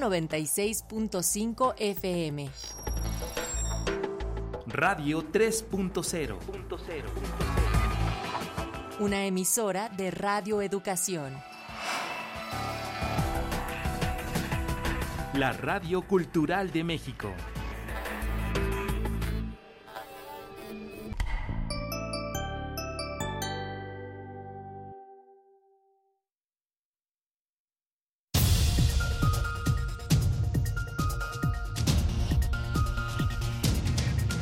96.5 FM. Radio 3.0. Una emisora de Radio Educación. La Radio Cultural de México.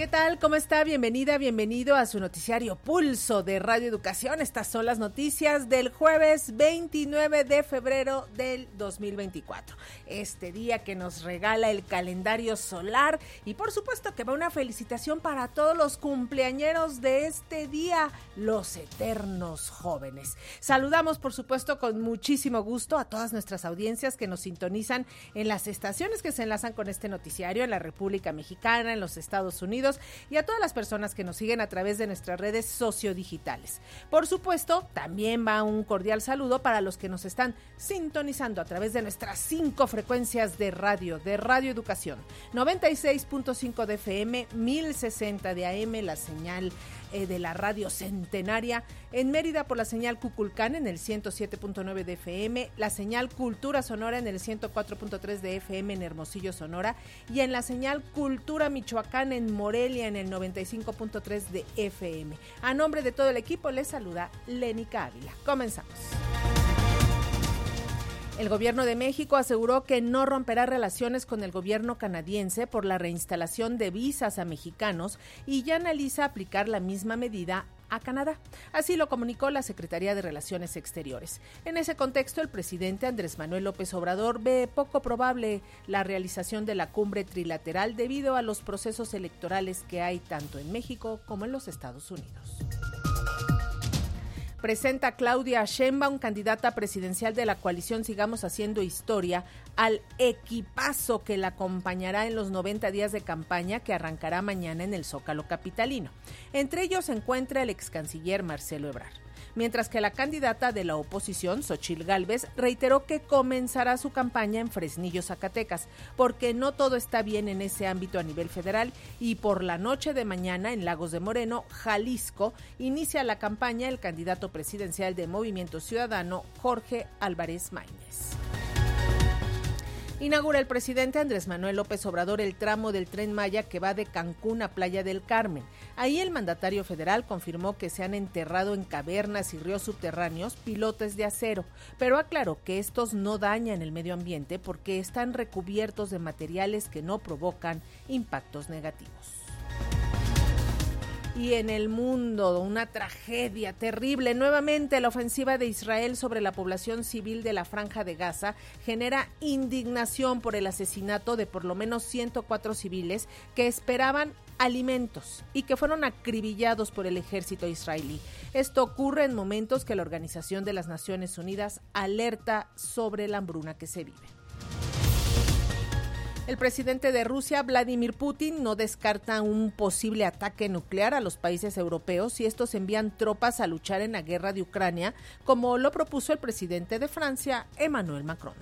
¿Qué tal? ¿Cómo está? Bienvenida, bienvenido a su noticiario Pulso de Radio Educación. Estas son las noticias del jueves 29 de febrero del 2024. Este día que nos regala el calendario solar y por supuesto que va una felicitación para todos los cumpleañeros de este día, los eternos jóvenes. Saludamos por supuesto con muchísimo gusto a todas nuestras audiencias que nos sintonizan en las estaciones que se enlazan con este noticiario en la República Mexicana, en los Estados Unidos y a todas las personas que nos siguen a través de nuestras redes sociodigitales. Por supuesto, también va un cordial saludo para los que nos están sintonizando a través de nuestras cinco frecuencias de radio, de Radio Educación, 96.5 de FM, 1060 de AM, la señal eh, de la radio centenaria, en Mérida por la señal Cuculcán en el 107.9 de FM, la señal Cultura Sonora en el 104.3 de FM en Hermosillo, Sonora, y en la señal Cultura Michoacán en Morelia en el 95.3 de FM. A nombre de todo el equipo les saluda Lénica Ávila. Comenzamos. El gobierno de México aseguró que no romperá relaciones con el gobierno canadiense por la reinstalación de visas a mexicanos y ya analiza aplicar la misma medida a Canadá. Así lo comunicó la Secretaría de Relaciones Exteriores. En ese contexto, el presidente Andrés Manuel López Obrador ve poco probable la realización de la cumbre trilateral debido a los procesos electorales que hay tanto en México como en los Estados Unidos presenta Claudia Sheinbaum, candidata presidencial de la coalición Sigamos Haciendo Historia, al equipazo que la acompañará en los 90 días de campaña que arrancará mañana en el Zócalo Capitalino. Entre ellos se encuentra el ex canciller Marcelo Ebrard mientras que la candidata de la oposición, Xochil Gálvez, reiteró que comenzará su campaña en Fresnillo, Zacatecas, porque no todo está bien en ese ámbito a nivel federal y por la noche de mañana en Lagos de Moreno, Jalisco, inicia la campaña el candidato presidencial de Movimiento Ciudadano, Jorge Álvarez Maínez. Inaugura el presidente Andrés Manuel López Obrador el tramo del tren Maya que va de Cancún a Playa del Carmen. Ahí el mandatario federal confirmó que se han enterrado en cavernas y ríos subterráneos pilotes de acero, pero aclaró que estos no dañan el medio ambiente porque están recubiertos de materiales que no provocan impactos negativos. Y en el mundo, una tragedia terrible. Nuevamente, la ofensiva de Israel sobre la población civil de la Franja de Gaza genera indignación por el asesinato de por lo menos 104 civiles que esperaban alimentos y que fueron acribillados por el ejército israelí. Esto ocurre en momentos que la Organización de las Naciones Unidas alerta sobre la hambruna que se vive. El presidente de Rusia, Vladimir Putin, no descarta un posible ataque nuclear a los países europeos si estos envían tropas a luchar en la guerra de Ucrania, como lo propuso el presidente de Francia, Emmanuel Macron.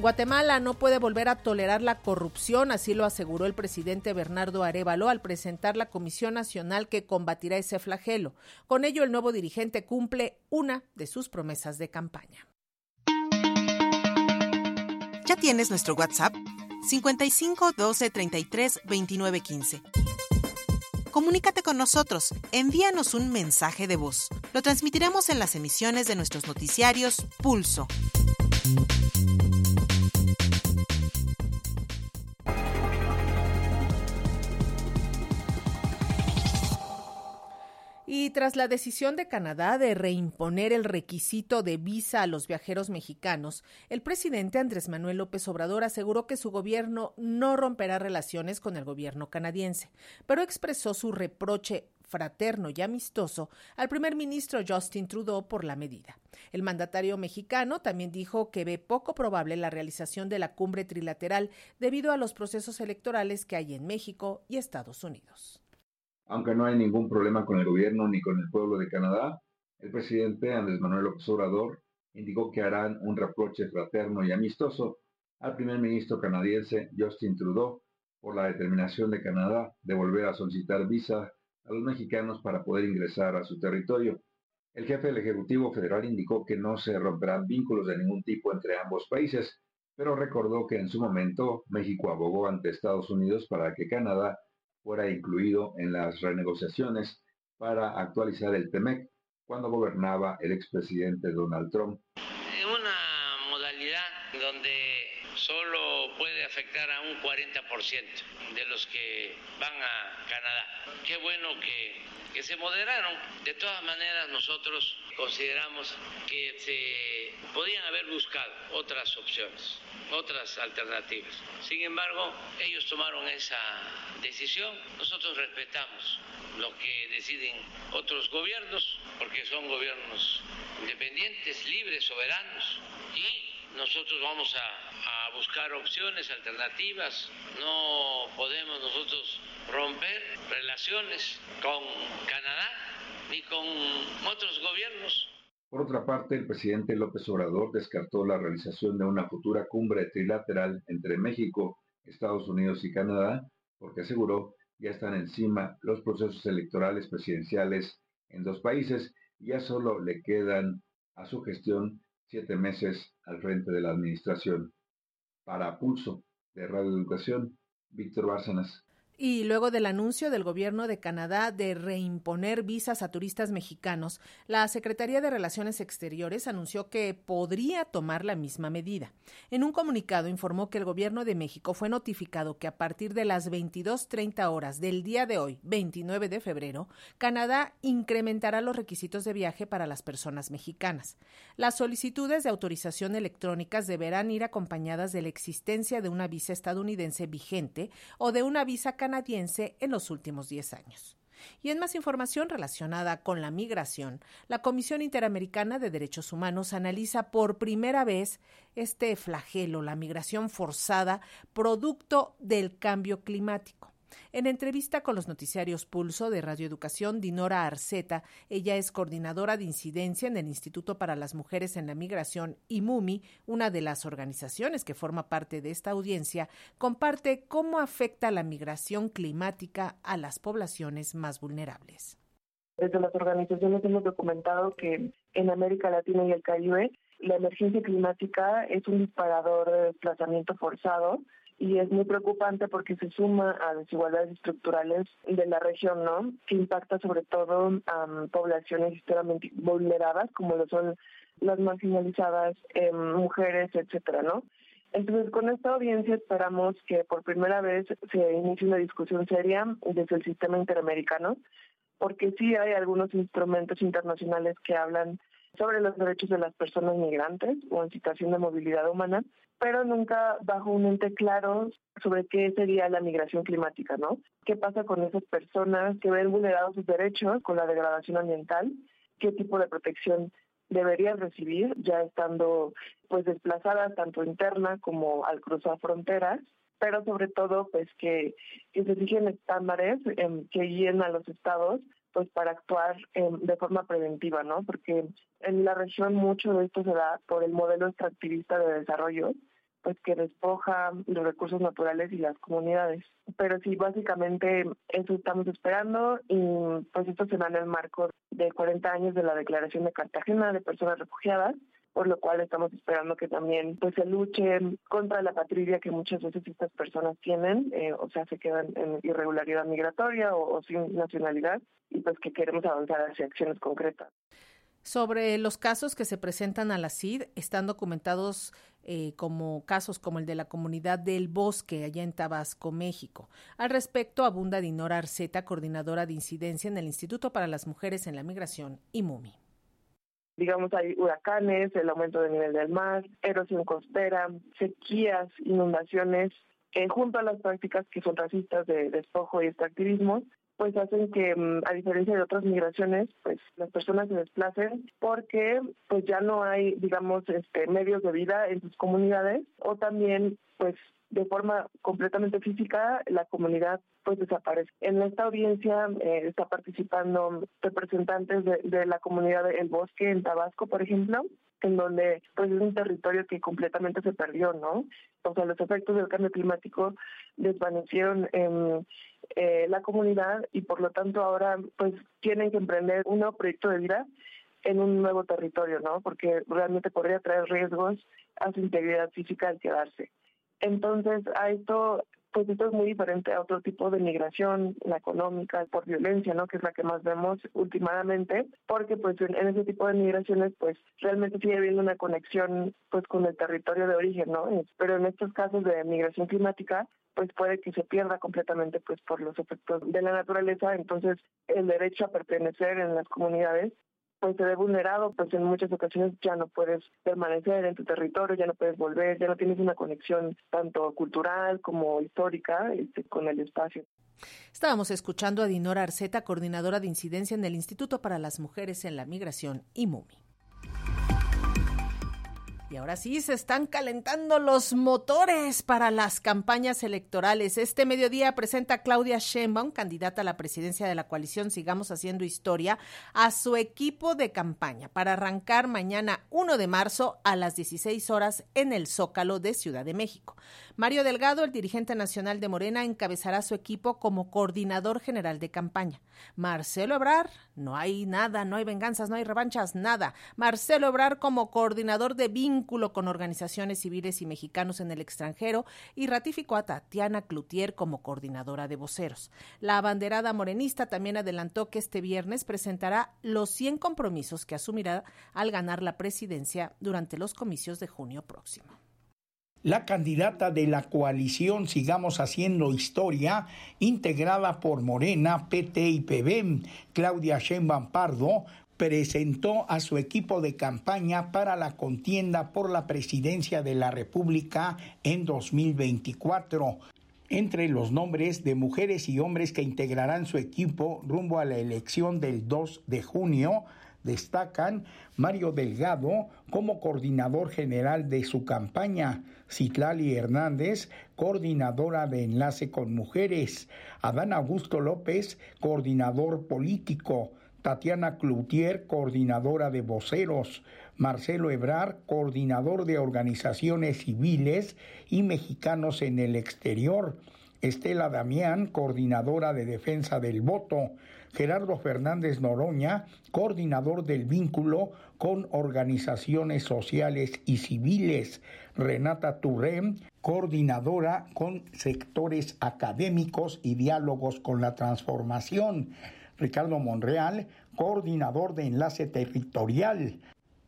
Guatemala no puede volver a tolerar la corrupción, así lo aseguró el presidente Bernardo Arevalo al presentar la Comisión Nacional que combatirá ese flagelo. Con ello, el nuevo dirigente cumple una de sus promesas de campaña. ¿Ya tienes nuestro WhatsApp? 55 12 33 29 15. Comunícate con nosotros, envíanos un mensaje de voz. Lo transmitiremos en las emisiones de nuestros noticiarios Pulso. Tras la decisión de Canadá de reimponer el requisito de visa a los viajeros mexicanos, el presidente Andrés Manuel López Obrador aseguró que su gobierno no romperá relaciones con el gobierno canadiense, pero expresó su reproche fraterno y amistoso al primer ministro Justin Trudeau por la medida. El mandatario mexicano también dijo que ve poco probable la realización de la cumbre trilateral debido a los procesos electorales que hay en México y Estados Unidos. Aunque no hay ningún problema con el gobierno ni con el pueblo de Canadá, el presidente Andrés Manuel López Obrador indicó que harán un reproche fraterno y amistoso al primer ministro canadiense Justin Trudeau por la determinación de Canadá de volver a solicitar visa a los mexicanos para poder ingresar a su territorio. El jefe del Ejecutivo Federal indicó que no se romperán vínculos de ningún tipo entre ambos países, pero recordó que en su momento México abogó ante Estados Unidos para que Canadá fuera incluido en las renegociaciones para actualizar el TEMEC cuando gobernaba el expresidente Donald Trump. Una modalidad donde solo afectar a un 40% de los que van a Canadá. Qué bueno que, que se moderaron. De todas maneras, nosotros consideramos que se podían haber buscado otras opciones, otras alternativas. Sin embargo, ellos tomaron esa decisión. Nosotros respetamos lo que deciden otros gobiernos, porque son gobiernos independientes, libres, soberanos, y nosotros vamos a, buscar opciones alternativas. No podemos nosotros romper relaciones con Canadá ni con otros gobiernos. Por otra parte, el presidente López Obrador descartó la realización de una futura cumbre trilateral entre México, Estados Unidos y Canadá, porque aseguró ya están encima los procesos electorales presidenciales en dos países y ya solo le quedan a su gestión siete meses al frente de la administración. Para Pulso de Radio Educación, Víctor Bárcenas. Y luego del anuncio del gobierno de Canadá de reimponer visas a turistas mexicanos, la Secretaría de Relaciones Exteriores anunció que podría tomar la misma medida. En un comunicado informó que el gobierno de México fue notificado que a partir de las 22.30 horas del día de hoy, 29 de febrero, Canadá incrementará los requisitos de viaje para las personas mexicanas. Las solicitudes de autorización electrónicas deberán ir acompañadas de la existencia de una visa estadounidense vigente o de una visa canadiense en los últimos 10 años. Y en más información relacionada con la migración, la Comisión Interamericana de Derechos Humanos analiza por primera vez este flagelo, la migración forzada, producto del cambio climático. En entrevista con los noticiarios Pulso de Radio Educación, Dinora Arceta, ella es coordinadora de incidencia en el Instituto para las Mujeres en la Migración y MUMI, una de las organizaciones que forma parte de esta audiencia, comparte cómo afecta la migración climática a las poblaciones más vulnerables. Desde las organizaciones hemos documentado que en América Latina y el Caribe la emergencia climática es un disparador de desplazamiento forzado y es muy preocupante porque se suma a desigualdades estructurales de la región, ¿no? Que impacta sobre todo a poblaciones extremadamente vulneradas, como lo son las marginalizadas, eh, mujeres, etcétera, ¿no? Entonces, con esta audiencia esperamos que por primera vez se inicie una discusión seria desde el sistema interamericano, porque sí hay algunos instrumentos internacionales que hablan sobre los derechos de las personas migrantes o en situación de movilidad humana, pero nunca bajo un ente claro sobre qué sería la migración climática, ¿no? ¿Qué pasa con esas personas que ven vulnerados sus derechos con la degradación ambiental? ¿Qué tipo de protección deberían recibir ya estando pues desplazadas tanto interna como al cruzar fronteras? pero sobre todo pues que, que se fijen estándares que guíen a los estados pues para actuar de forma preventiva, ¿no? Porque en la región mucho de esto se da por el modelo extractivista de desarrollo, pues que despoja los recursos naturales y las comunidades. Pero sí, básicamente eso estamos esperando y pues esto se da en el marco de 40 años de la Declaración de Cartagena de Personas Refugiadas, por lo cual estamos esperando que también pues se luche contra la patrulla que muchas veces estas personas tienen, eh, o sea, se quedan en irregularidad migratoria o, sin nacionalidad, y pues que queremos avanzar hacia acciones concretas. Sobre los casos que se presentan a la CID, están documentados eh, como casos como el de la comunidad del Bosque, allá en Tabasco, México. Al respecto, abunda Dinora Arceta, coordinadora de incidencia en el Instituto para las Mujeres en la Migración, IMUMI digamos, hay huracanes, el aumento del nivel del mar, erosión costera, sequías, inundaciones, que junto a las prácticas que son racistas de despojo y extractivismo, pues hacen que, mm, a diferencia de otras migraciones, pues las personas se desplacen porque pues ya no hay, digamos, este medios de vida en sus comunidades o también pues de forma completamente física, la comunidad pues desaparece. En esta audiencia eh, está participando representantes de, la comunidad del Bosque en Tabasco, por ejemplo, en donde pues es un territorio que completamente se perdió, ¿no? O sea, los efectos del cambio climático desvanecieron eh, la comunidad y por lo tanto ahora pues tienen que emprender un nuevo proyecto de vida en un nuevo territorio, ¿no? Porque realmente podría traer riesgos a su integridad física al quedarse. Entonces, a esto, pues esto es muy diferente a otro tipo de migración, la económica, por violencia, ¿no? Que es la que más vemos últimamente, porque pues en, ese tipo de migraciones, pues realmente sigue habiendo una conexión, pues con el territorio de origen, ¿no? Pero en estos casos de migración climática, pues puede que se pierda completamente pues por los efectos de la naturaleza, entonces el derecho a pertenecer en las comunidades pues se ve vulnerado, pues en muchas ocasiones ya no puedes permanecer en tu territorio, ya no puedes volver, ya no tienes una conexión tanto cultural como histórica este, con el espacio. Estábamos escuchando a Dinora Arceta, coordinadora de incidencia en el Instituto para las Mujeres en la Migración, IMUMI. Y ahora sí, se están calentando los motores para las campañas electorales. Este mediodía presenta Claudia Sheinbaum, candidata a la presidencia de la coalición Sigamos Haciendo Historia, a su equipo de campaña para arrancar mañana 1 de marzo a las 16 horas en el Zócalo de Ciudad de México. Mario Delgado, el dirigente nacional de Morena, encabezará su equipo como coordinador general de campaña. Marcelo Ebrar, no hay nada, no hay venganzas, no hay revanchas, nada. Marcelo Ebrar como coordinador de vínculo con organizaciones civiles y mexicanos en el extranjero y ratificó a Tatiana Cloutier como coordinadora de voceros. La abanderada morenista también adelantó que este viernes presentará los 100 compromisos que asumirá al ganar la presidencia durante los comicios de junio próximo. La candidata de la coalición Sigamos Haciendo Historia, integrada por Morena, PT y PB, Claudia Sheinbaum Pardo, presentó a su equipo de campaña para la contienda por la presidencia de la República en 2024. Entre los nombres de mujeres y hombres que integrarán su equipo rumbo a la elección del 2 de junio, destacan Mario Delgado como coordinador general de su campaña, Citlali Hernández, coordinadora de enlace con mujeres, Adán Augusto López, coordinador político, Tatiana Cloutier, coordinadora de voceros, Marcelo Ebrar, coordinador de organizaciones civiles y mexicanos en el exterior, Estela Damián, coordinadora de defensa del voto, Gerardo Fernández Noroña, coordinador del vínculo con organizaciones sociales y civiles, Renata Turrén, coordinadora con sectores académicos y diálogos con la transformación, Ricardo Monreal, coordinador de enlace territorial,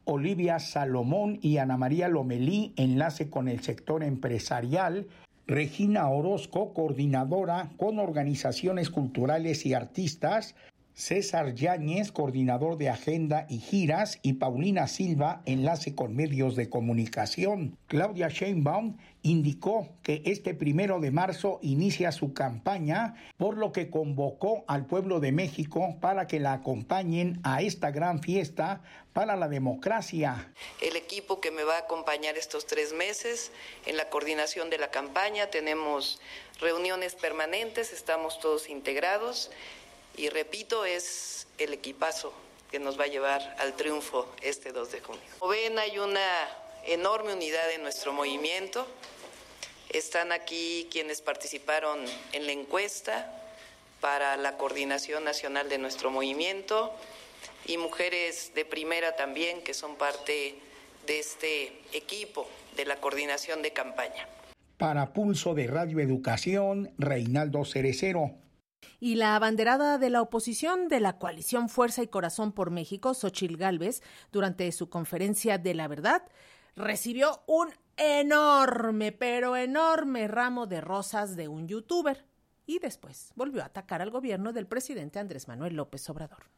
Olivia Salomón y Ana María Lomelí, enlace con el sector empresarial, Regina Orozco, coordinadora con organizaciones culturales y artistas, César Yáñez, coordinador de agenda y giras, y Paulina Silva, enlace con medios de comunicación. Claudia Sheinbaum indicó que este primero de marzo inicia su campaña, por lo que convocó al pueblo de México para que la acompañen a esta gran fiesta para la democracia. El equipo que me va a acompañar estos tres meses en la coordinación de la campaña, tenemos reuniones permanentes, estamos todos integrados y repito, es el equipazo que nos va a llevar al triunfo este 2 de junio. Como ven, hay una enorme unidad en nuestro movimiento. Están aquí quienes participaron en la encuesta para la coordinación nacional de nuestro movimiento y mujeres de primera también que son parte de este equipo de la coordinación de campaña. Para Pulso de Radio Educación, Reinaldo Cerecero. Y la abanderada de la oposición de la coalición Fuerza y Corazón por México, Xochil Gálvez, durante su conferencia de la verdad, recibió un enorme, pero enorme ramo de rosas de un youtuber y después volvió a atacar al gobierno del presidente Andrés Manuel López Obrador.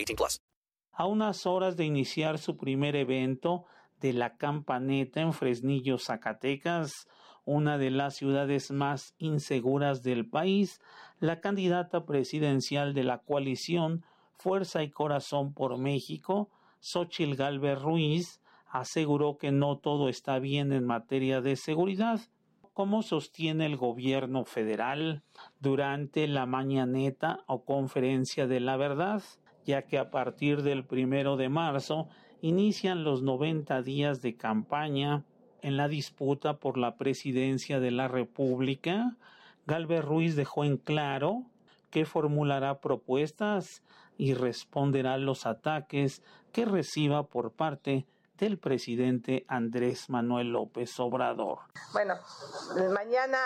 18 plus. A unas horas de iniciar su primer evento de la campaneta en Fresnillo, Zacatecas, una de las ciudades más inseguras del país, la candidata presidencial de la coalición Fuerza y Corazón por México, Xochil Galvez Ruiz, aseguró que no todo está bien en materia de seguridad, como sostiene el gobierno federal durante la mañaneta o conferencia de la verdad, ya que a partir del primero de marzo inician los 90 días de campaña en la disputa por la presidencia de la República, Galvez Ruiz dejó en claro que formulará propuestas y responderá los ataques que reciba por parte del presidente Andrés Manuel López Obrador. Bueno, mañana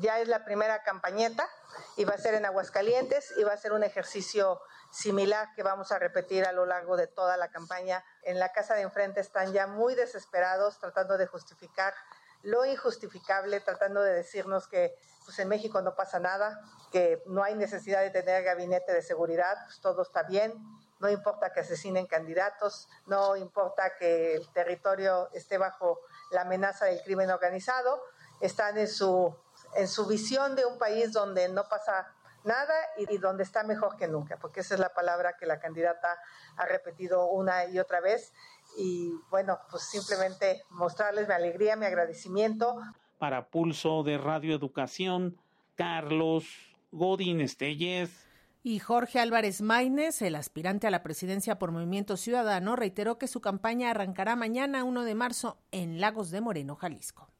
ya es la primera campañeta y va a ser en Aguascalientes y va a ser un ejercicio similar que vamos a repetir a lo largo de toda la campaña. En la casa de enfrente están ya muy desesperados tratando de justificar lo injustificable, tratando de decirnos que pues en México no pasa nada, que no hay necesidad de tener gabinete de seguridad, pues todo está bien, no importa que asesinen candidatos, no importa que el territorio esté bajo la amenaza del crimen organizado, están en su, en su visión de un país donde no pasa nada y, donde está mejor que nunca, porque esa es la palabra que la candidata ha repetido una y otra vez. Y bueno, pues simplemente mostrarles mi alegría, mi agradecimiento. Para Pulso de Radio Educación, Carlos Godín Estelles. Y Jorge Álvarez Maínez, el aspirante a la presidencia por Movimiento Ciudadano, reiteró que su campaña arrancará mañana 1 de marzo en Lagos de Moreno, Jalisco.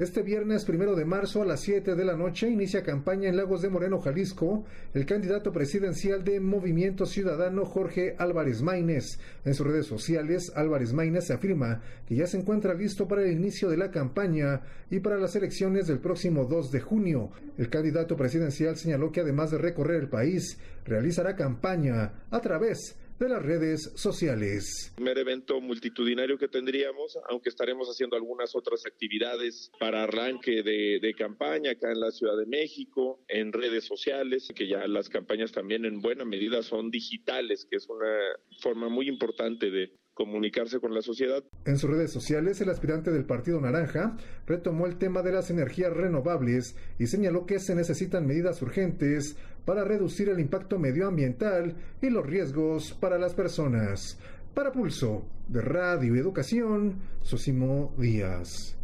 Este viernes primero de marzo a las 7 de la noche inicia campaña en Lagos de Moreno, Jalisco, el candidato presidencial de Movimiento Ciudadano Jorge Álvarez Maínez. En sus redes sociales, Álvarez Maínez afirma que ya se encuentra listo para el inicio de la campaña y para las elecciones del próximo 2 de junio. El candidato presidencial señaló que además de recorrer el país, realizará campaña a través de las redes sociales. Primer evento multitudinario que tendríamos, aunque estaremos haciendo algunas otras actividades para arranque de, de, campaña acá en la Ciudad de México, en redes sociales, que ya las campañas también en buena medida son digitales, que es una forma muy importante de comunicarse con la sociedad. En sus redes sociales, el aspirante del Partido Naranja retomó el tema de las energías renovables y señaló que se necesitan medidas urgentes para reducir el impacto medioambiental y los riesgos para las personas. Para Pulso de Radio Educación, Sosimo Díaz.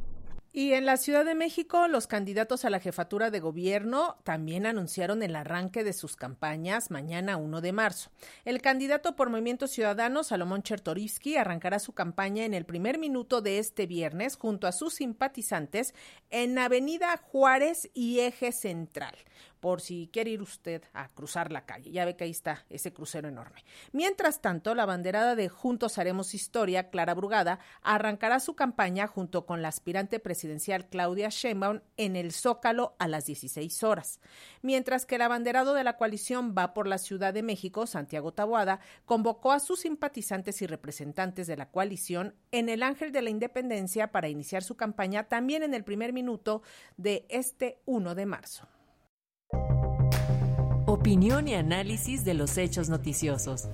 Y en la Ciudad de México, los candidatos a la jefatura de gobierno también anunciaron el arranque de sus campañas mañana 1 de marzo. El candidato por Movimiento Ciudadano, Salomón Chertorivsky, arrancará su campaña en el primer minuto de este viernes junto a sus simpatizantes en Avenida Juárez y Eje Central por si quiere ir usted a cruzar la calle. Ya ve que ahí está ese crucero enorme. Mientras tanto, la banderada de Juntos Haremos Historia, Clara Brugada, arrancará su campaña junto con la aspirante presidencial Claudia Sheinbaum en el Zócalo a las 16 horas. Mientras que el abanderado de la coalición va por la Ciudad de México, Santiago Taboada, convocó a sus simpatizantes y representantes de la coalición en el Ángel de la Independencia para iniciar su campaña también en el primer minuto de este 1 de marzo. Opinión y análisis de los hechos noticiosos.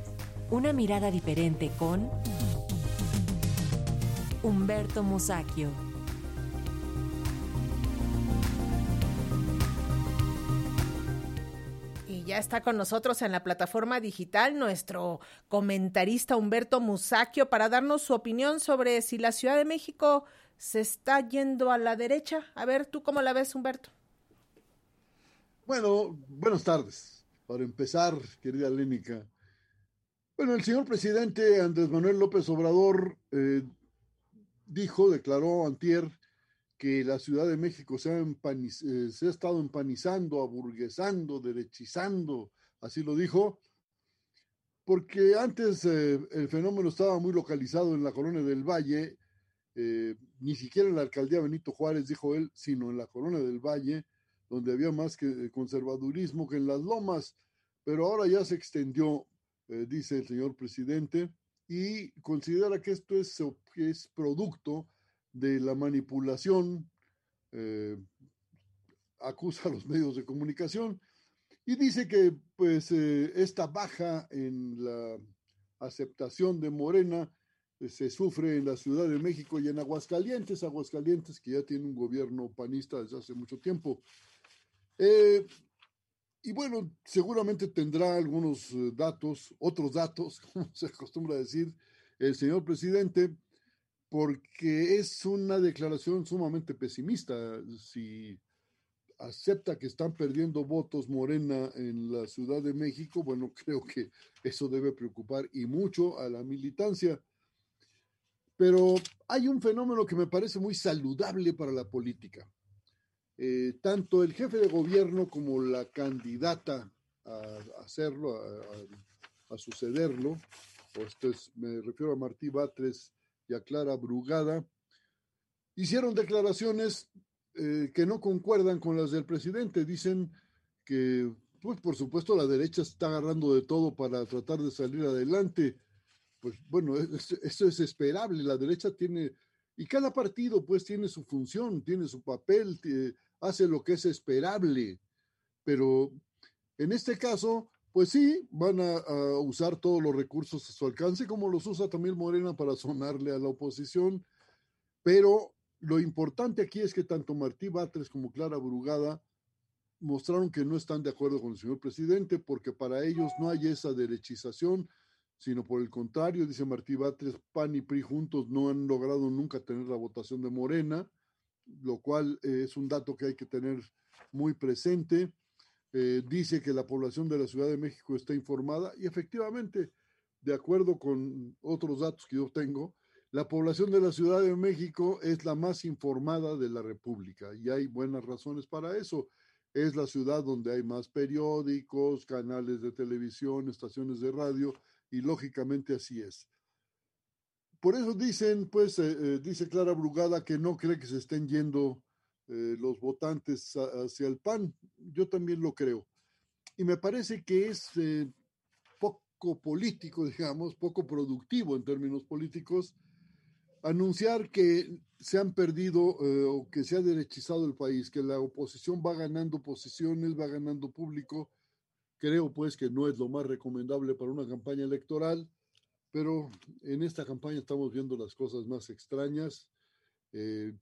Una mirada diferente con Humberto Musacchio. Y ya está con nosotros en la plataforma digital nuestro comentarista Humberto Musacchio para darnos su opinión sobre si la Ciudad de México se está yendo a la derecha. A ver, ¿tú cómo la ves, Humberto? Bueno, buenas tardes. Para empezar, querida Lénica. Bueno, el señor presidente Andrés Manuel López Obrador eh, dijo, declaró antier, que la Ciudad de México se ha, eh, se ha estado empanizando, aburguesando, derechizando, así lo dijo, porque antes eh, el fenómeno estaba muy localizado en la colonia del Valle, ni siquiera en la alcaldía Benito Juárez, dijo él, sino en la colonia del Valle, donde había más que conservadurismo que en las lomas, pero ahora ya se extendió, eh, dice el señor presidente, y considera que esto es, producto de la manipulación, eh, acusa a los medios de comunicación y dice que pues eh, esta baja en la aceptación de Morena se sufre en la Ciudad de México y en Aguascalientes, Aguascalientes que ya tiene un gobierno panista desde hace mucho tiempo. Eh, y bueno, seguramente tendrá algunos eh, datos, otros datos, como se acostumbra a decir el señor presidente, porque es una declaración sumamente pesimista. Si acepta que están perdiendo votos Morena en la Ciudad de México, bueno, creo que eso debe preocupar y mucho a la militancia. Pero hay un fenómeno que me parece muy saludable para la política. Eh, tanto el jefe de gobierno como la candidata a, hacerlo, a, sucederlo, o esto es, me refiero a Martí Batres y a Clara Brugada, hicieron declaraciones eh, que no concuerdan con las del presidente. Dicen que, pues por supuesto, la derecha está agarrando de todo para tratar de salir adelante. Pues bueno, eso es esperable. La derecha tiene y cada partido pues tiene su función, tiene su papel, hace lo que es esperable. Pero en este caso, pues sí, van a, usar todos los recursos a su alcance, como los usa también Morena para sonarle a la oposición. Pero lo importante aquí es que tanto Martí Batres como Clara Brugada mostraron que no están de acuerdo con el señor presidente porque para ellos no hay esa derechización, sino por el contrario, dice Martí Batres, PAN y PRI juntos no han logrado nunca tener la votación de Morena, lo cual eh, es un dato que hay que tener muy presente. Eh, dice que la población de la Ciudad de México está informada y efectivamente, de acuerdo con otros datos que yo tengo, la población de la Ciudad de México es la más informada de la República y hay buenas razones para eso. Es la ciudad donde hay más periódicos, canales de televisión, estaciones de radio, y lógicamente así es. Por eso dicen, pues, eh, eh, dice Clara Brugada que no cree que se estén yendo eh, los votantes hacia el PAN. Yo también lo creo. Y me parece que es poco político, digamos, poco productivo en términos políticos, anunciar que se han perdido o que se ha derechizado el país, que la oposición va ganando posiciones, va ganando público Creo pues que no es lo más recomendable para una campaña electoral, pero en esta campaña estamos viendo las cosas más extrañas. Eh,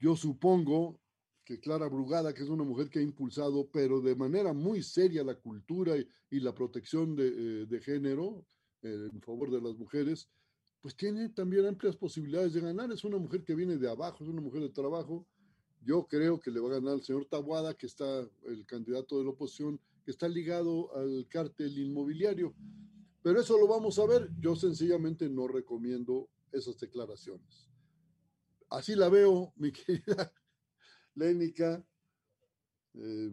yo supongo que Clara Brugada, que es una mujer que ha impulsado, pero de manera muy seria, la cultura y, la protección de, eh, género eh, en favor de las mujeres, pues tiene también amplias posibilidades de ganar. Es una mujer que viene de abajo, es una mujer de trabajo Yo creo que le va a ganar el señor Tabuada, que está el candidato de la oposición, que está ligado al cártel inmobiliario. Pero eso lo vamos a ver. Yo sencillamente no recomiendo esas declaraciones. Así la veo, mi querida Lénica. Eh,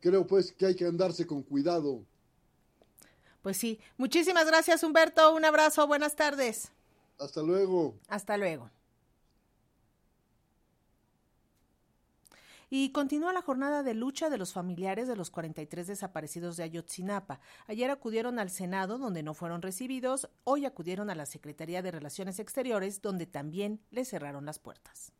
creo pues que hay que andarse con cuidado. Pues sí. Muchísimas gracias, Humberto. Un abrazo. Buenas tardes. Hasta luego. Hasta luego. Y continúa la jornada de lucha de los familiares de los 43 desaparecidos de Ayotzinapa. Ayer acudieron al Senado, donde no fueron recibidos. Hoy acudieron a la Secretaría de Relaciones Exteriores, donde también les cerraron las puertas.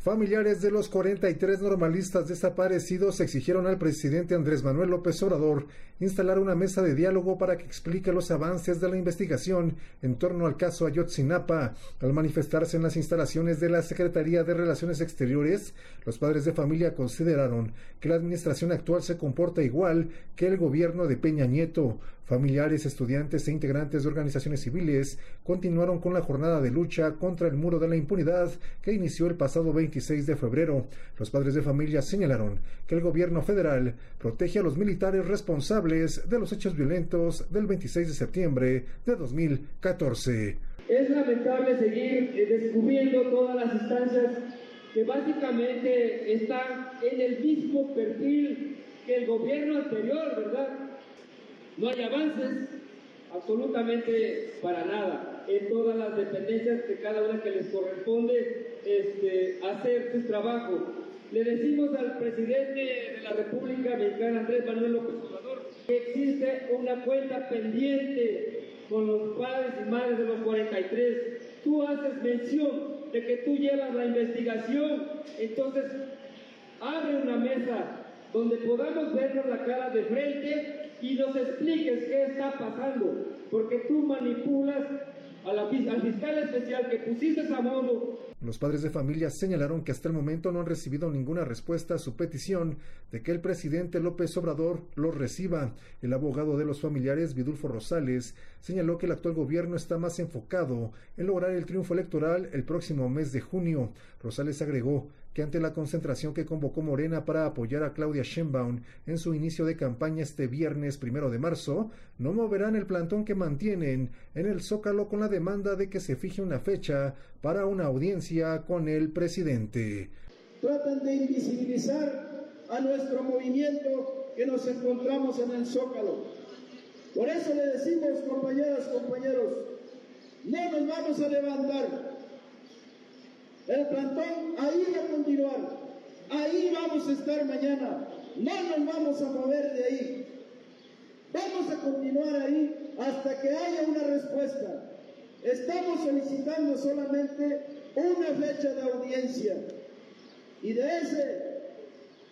Familiares de los 43 normalistas desaparecidos exigieron al presidente Andrés Manuel López Obrador instalar una mesa de diálogo para que explique los avances de la investigación en torno al caso Ayotzinapa. Al manifestarse en las instalaciones de la Secretaría de Relaciones Exteriores, los padres de familia consideraron que la administración actual se comporta igual que el gobierno de Peña Nieto. Familiares, estudiantes e integrantes de organizaciones civiles continuaron con la jornada de lucha contra el muro de la impunidad que inició el pasado 26 de febrero. Los padres de familia señalaron que el gobierno federal protege a los militares responsables de los hechos violentos del 26 de septiembre de 2014. Es lamentable seguir eh, descubriendo todas las instancias que básicamente están en el mismo perfil que el gobierno anterior, ¿verdad? No hay avances absolutamente para nada en todas las dependencias de cada una que les corresponde este, hacer su trabajo. Le decimos al presidente de la República Mexicana, Andrés Manuel López Obrador, que existe una cuenta pendiente con los padres y madres de los 43. Tú haces mención de que tú llevas la investigación, entonces abre una mesa donde podamos vernos la cara de frente y nos expliques qué está pasando, porque tú manipulas al fiscal especial que pusiste a modo. Los padres de familia señalaron que hasta el momento no han recibido ninguna respuesta a su petición de que el presidente López Obrador los reciba. El abogado de los familiares, Vidulfo Rosales, señaló que el actual gobierno está más enfocado en lograr el triunfo electoral el próximo mes de junio. Rosales agregó que ante la concentración que convocó Morena para apoyar a Claudia Sheinbaum en su inicio de campaña este viernes primero de marzo, no moverán el plantón que mantienen en el Zócalo con la demanda de que se fije una fecha para una audiencia con el presidente. Tratan de invisibilizar a nuestro movimiento que nos encontramos en el Zócalo. Por eso le decimos, compañeras, compañeros, no nos vamos a levantar el plantón ahí va a continuar. Ahí vamos a estar mañana. No nos vamos a mover de ahí. Vamos a continuar ahí hasta que haya una respuesta. Estamos solicitando solamente una fecha de audiencia. Y de ese,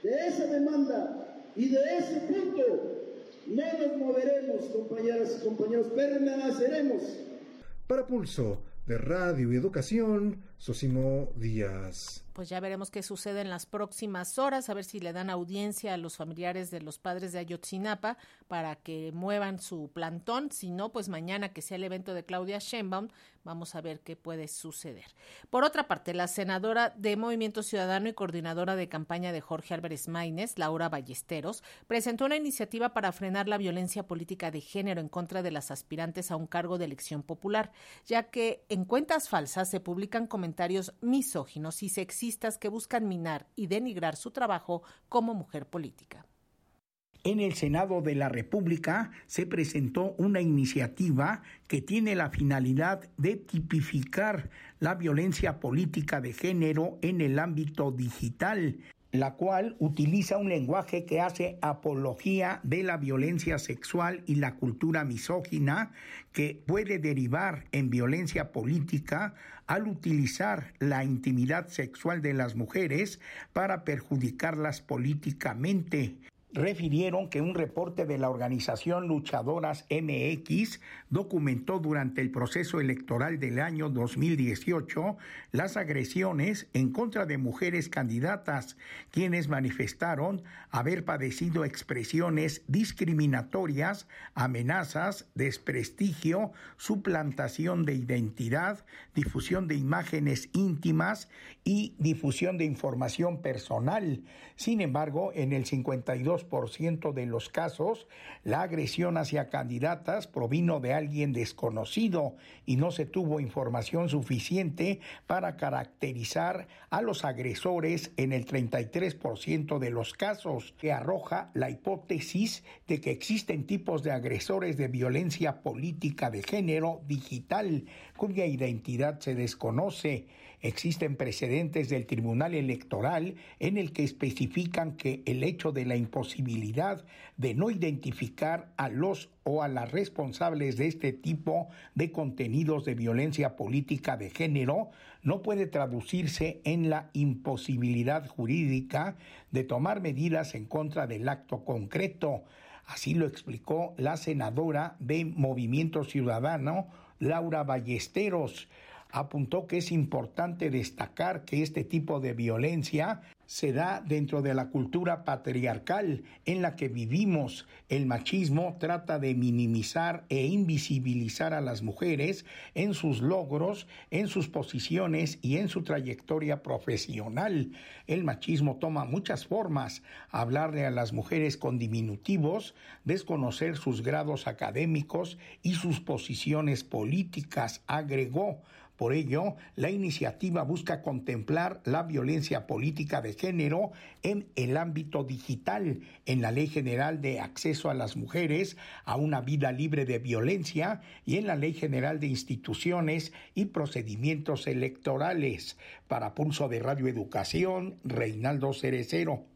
de esa demanda y de ese punto no nos moveremos, compañeras y compañeros, permaneceremos. Para Pulso de Radio y Educación, Sosimo Díaz pues ya veremos qué sucede en las próximas horas, a ver si le dan audiencia a los familiares de los padres de Ayotzinapa para que muevan su plantón. Si no, pues mañana que sea el evento de Claudia Sheinbaum, vamos a ver qué puede suceder. Por otra parte, la senadora de Movimiento Ciudadano y coordinadora de campaña de Jorge Álvarez Maínez, Laura Ballesteros, presentó una iniciativa para frenar la violencia política de género en contra de las aspirantes a un cargo de elección popular, ya que en cuentas falsas se publican comentarios misóginos y sexistas que buscan minar y denigrar su trabajo como mujer política. En el Senado de la República se presentó una iniciativa que tiene la finalidad de tipificar la violencia política de género en el ámbito digital la cual utiliza un lenguaje que hace apología de la violencia sexual y la cultura misógina que puede derivar en violencia política al utilizar la intimidad sexual de las mujeres para perjudicarlas políticamente. Refirieron que un reporte de la organización Luchadoras MX documentó durante el proceso electoral del año 2018 las agresiones en contra de mujeres candidatas, quienes manifestaron haber padecido expresiones discriminatorias, amenazas, desprestigio, suplantación de identidad, difusión de imágenes íntimas y difusión de información personal. Sin embargo, en el 52% de los casos, la agresión hacia candidatas provino de alguien desconocido y no se tuvo información suficiente para caracterizar a los agresores en el 33% de los casos, que arroja la hipótesis de que existen tipos de agresores de violencia política de género digital cuya identidad se desconoce. Existen precedentes del Tribunal Electoral en el que especifican que el hecho de la imposibilidad de no identificar a los o a las responsables de este tipo de contenidos de violencia política de género no puede traducirse en la imposibilidad jurídica de tomar medidas en contra del acto concreto. Así lo explicó la senadora de Movimiento Ciudadano, Laura Ballesteros apuntó que es importante destacar que este tipo de violencia se da dentro de la cultura patriarcal en la que vivimos. El machismo trata de minimizar e invisibilizar a las mujeres en sus logros, en sus posiciones y en su trayectoria profesional. El machismo toma muchas formas. Hablarle a las mujeres con diminutivos, desconocer sus grados académicos y sus posiciones políticas, agregó. Por ello, la iniciativa busca contemplar la violencia política de género en el ámbito digital, en la Ley General de Acceso a las Mujeres a una vida libre de violencia y en la Ley General de Instituciones y Procedimientos Electorales. Para Pulso de Radio Educación, Reinaldo Cerecero.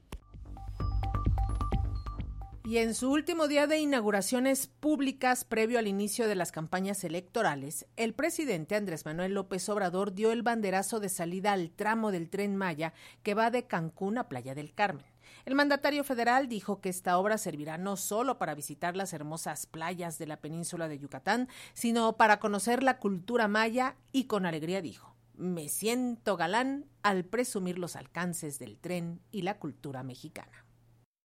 Y en su último día de inauguraciones públicas previo al inicio de las campañas electorales, el presidente Andrés Manuel López Obrador dio el banderazo de salida al tramo del tren Maya que va de Cancún a Playa del Carmen. El mandatario federal dijo que esta obra servirá no solo para visitar las hermosas playas de la península de Yucatán, sino para conocer la cultura maya y con alegría dijo, me siento galán al presumir los alcances del tren y la cultura mexicana.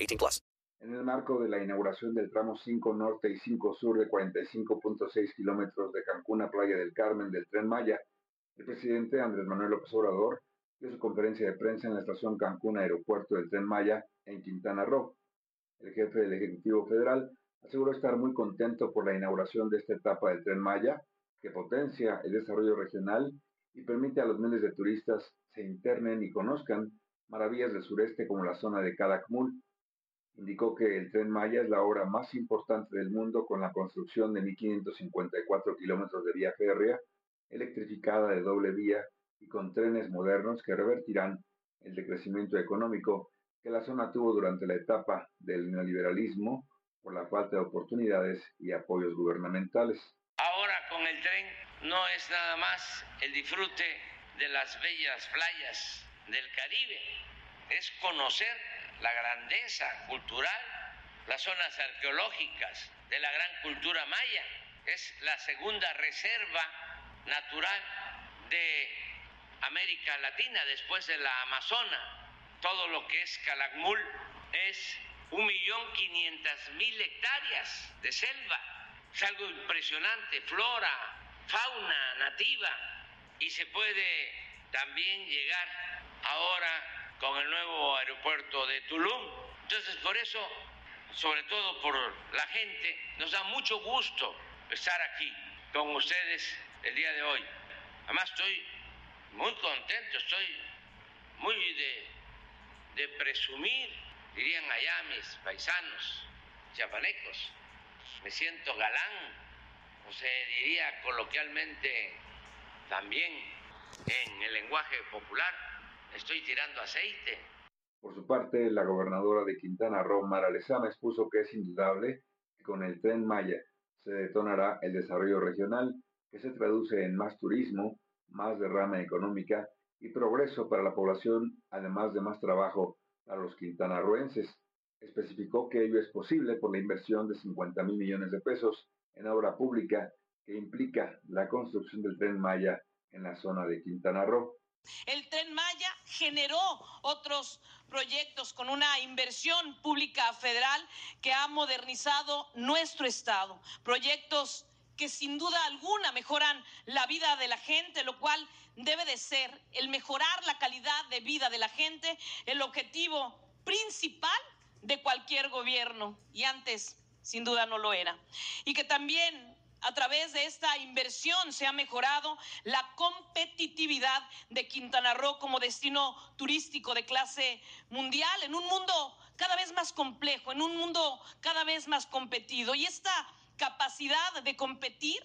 18 plus. En el marco de la inauguración del tramo 5 Norte y 5 Sur de 45.6 kilómetros de Cancún a Playa del Carmen del Tren Maya, el presidente Andrés Manuel López Obrador dio su conferencia de prensa en la estación Cancún Aeropuerto del Tren Maya en Quintana Roo. El jefe del Ejecutivo Federal aseguró estar muy contento por la inauguración de esta etapa del Tren Maya, que potencia el desarrollo regional y permite a los miles de turistas se internen y conozcan maravillas del sureste como la zona de Calakmul. Indicó que el Tren Maya es la obra más importante del mundo con la construcción de 1.554 kilómetros de vía férrea, electrificada de doble vía y con trenes modernos que revertirán el decrecimiento económico que la zona tuvo durante la etapa del neoliberalismo por la falta de oportunidades y apoyos gubernamentales. Ahora con el tren no es nada más el disfrute de las bellas playas del Caribe, es conocer la grandeza cultural, las zonas arqueológicas de la gran cultura maya. Es la segunda reserva natural de América Latina después de la Amazona. Todo lo que es Calakmul es un millón quinientas mil hectáreas de selva. Es algo impresionante, flora, fauna nativa. Y se puede también llegar ahora con el nuevo aeropuerto de Tulum. Entonces, por eso, sobre todo por la gente, nos da mucho gusto estar aquí con ustedes el día de hoy. Además, estoy muy contento, estoy muy de, presumir, dirían allá paisanos chiapanecos, me siento galán, o se diría coloquialmente también en el lenguaje popular, estoy tirando aceite. Por su parte, la gobernadora de Quintana Roo, Mara Lezama, expuso que es indudable que con el tren Maya se detonará el desarrollo regional, que se traduce en más turismo, más derrama económica y progreso para la población, además de más trabajo para los quintanarroenses. Especificó que ello es posible por la inversión de 50 mil millones de pesos en obra pública que implica la construcción del tren Maya en la zona de Quintana Roo. El tren Maya generó otros proyectos con una inversión pública federal que ha modernizado nuestro estado. Proyectos que sin duda alguna mejoran la vida de la gente, lo cual debe de ser el mejorar la calidad de vida de la gente, el objetivo principal de cualquier gobierno. Y antes, sin duda, no lo era. Y que también a través de esta inversión se ha mejorado la competitividad de Quintana Roo como destino turístico de clase mundial en un mundo cada vez más complejo, en un mundo cada vez más competido. Y esta capacidad de competir,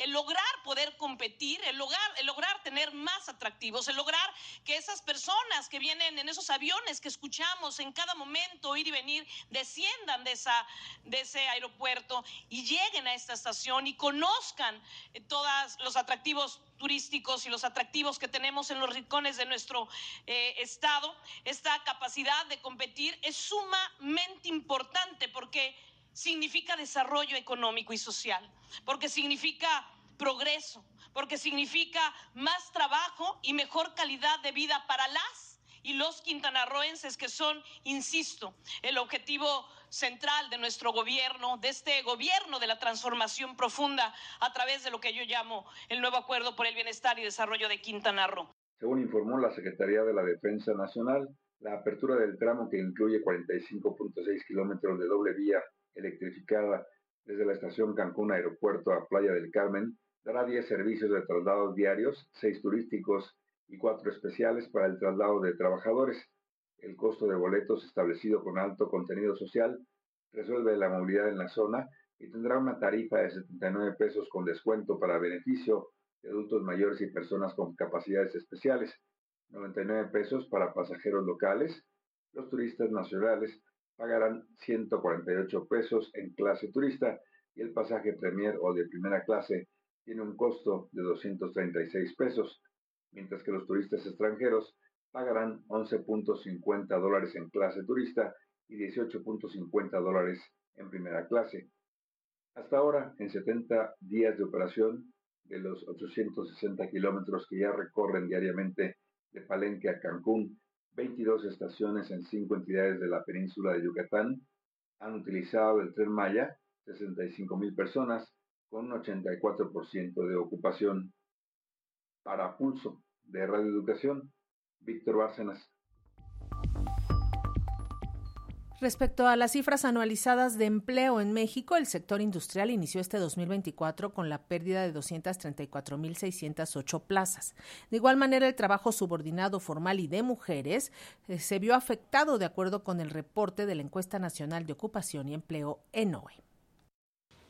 el lograr poder competir, el lograr, lograr tener más atractivos, el lograr que esas personas que vienen en esos aviones que escuchamos en cada momento ir y venir, desciendan de, esa, de ese aeropuerto y lleguen a esta estación y conozcan eh, todos los atractivos turísticos y los atractivos que tenemos en los rincones de nuestro eh, estado, esta capacidad de competir es sumamente importante porque significa desarrollo económico y social, porque significa progreso, porque significa más trabajo y mejor calidad de vida para las y los quintanarroenses que son, insisto, el objetivo central de nuestro gobierno, de este gobierno de la transformación profunda a través de lo que yo llamo el nuevo acuerdo por el bienestar y desarrollo de Quintana Roo. Según informó la Secretaría de la Defensa Nacional, la apertura del tramo que incluye 45.6 kilómetros de doble vía electrificada desde la estación Cancún Aeropuerto a Playa del Carmen, dará 10 servicios de traslados diarios, 6 turísticos y 4 especiales para el traslado de trabajadores. El costo de boletos establecido con alto contenido social resuelve la movilidad en la zona y tendrá una tarifa de 79 pesos con descuento para beneficio de adultos mayores y personas con capacidades especiales, 99 pesos para pasajeros locales, los turistas nacionales pagarán 148 pesos en clase turista y el pasaje Premier o de primera clase tiene un costo de 236 pesos, mientras que los turistas extranjeros pagarán 11.50 dólares en clase turista y 18.50 dólares en primera clase. Hasta ahora, en 70 días de operación, de los 860 kilómetros que ya recorren diariamente de Palenque a Cancún 22 estaciones en cinco entidades de la península de Yucatán han utilizado el tren Maya, 65 mil personas, con un 84% de ocupación. Para Pulso de Radio Educación, Víctor Bárcenas. Respecto a las cifras anualizadas de empleo en México, el sector industrial inició este 2024 con la pérdida de 234.608 plazas. De igual manera, el trabajo subordinado formal y de mujeres eh, se vio afectado de acuerdo con el reporte de la Encuesta Nacional de Ocupación y Empleo ENOE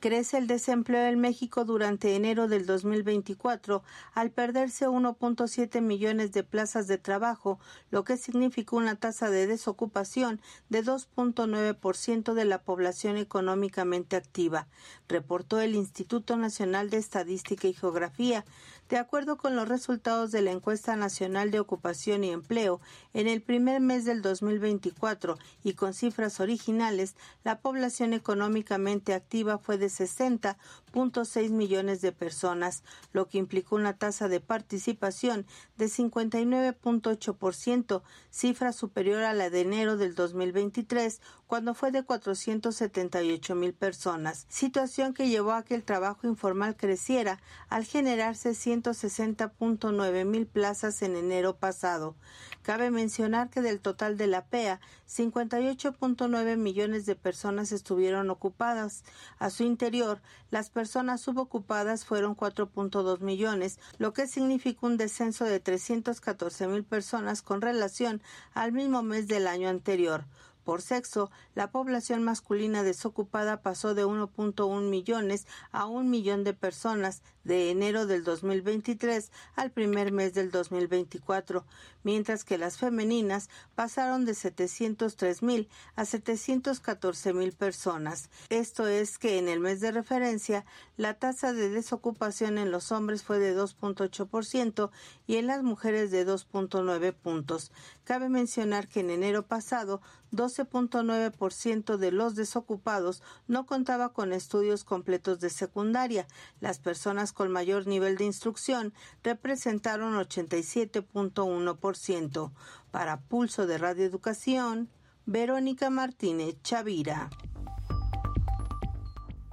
crece el desempleo en México durante enero del 2024 al perderse 1.7 millones de plazas de trabajo, lo que significó una tasa de desocupación de 2.9% de la población económicamente activa, reportó el Instituto Nacional de Estadística y Geografía. De acuerdo con los resultados de la encuesta nacional de ocupación y empleo, en el primer mes del 2024 y con cifras originales, la población económicamente activa fue de 60.6 millones de personas, lo que implicó una tasa de participación de 59.8%, cifra superior a la de enero del 2023, cuando fue de 478 mil personas, situación que llevó a que el trabajo informal creciera al generarse 160.9 mil plazas en enero pasado. Cabe mencionar que del total de la PEA, 58.9 millones de personas estuvieron ocupadas. A su interior, las personas subocupadas fueron 4.2 millones, lo que significa un descenso de 314 mil personas con relación al mismo mes del año anterior. Por sexo, la población masculina desocupada pasó de 1.1 millones a un millón de personas de enero del 2023 al primer mes del 2024, mientras que las femeninas pasaron de 703 mil a 714 mil personas. Esto es que en el mes de referencia la tasa de desocupación en los hombres fue de 2.8% y en las mujeres de 2.9 puntos. Cabe mencionar que en enero pasado 12.9% de los desocupados no contaba con estudios completos de secundaria. Las personas con mayor nivel de instrucción representaron 87.1%. Para Pulso de Radio Educación, Verónica Martínez Chavira.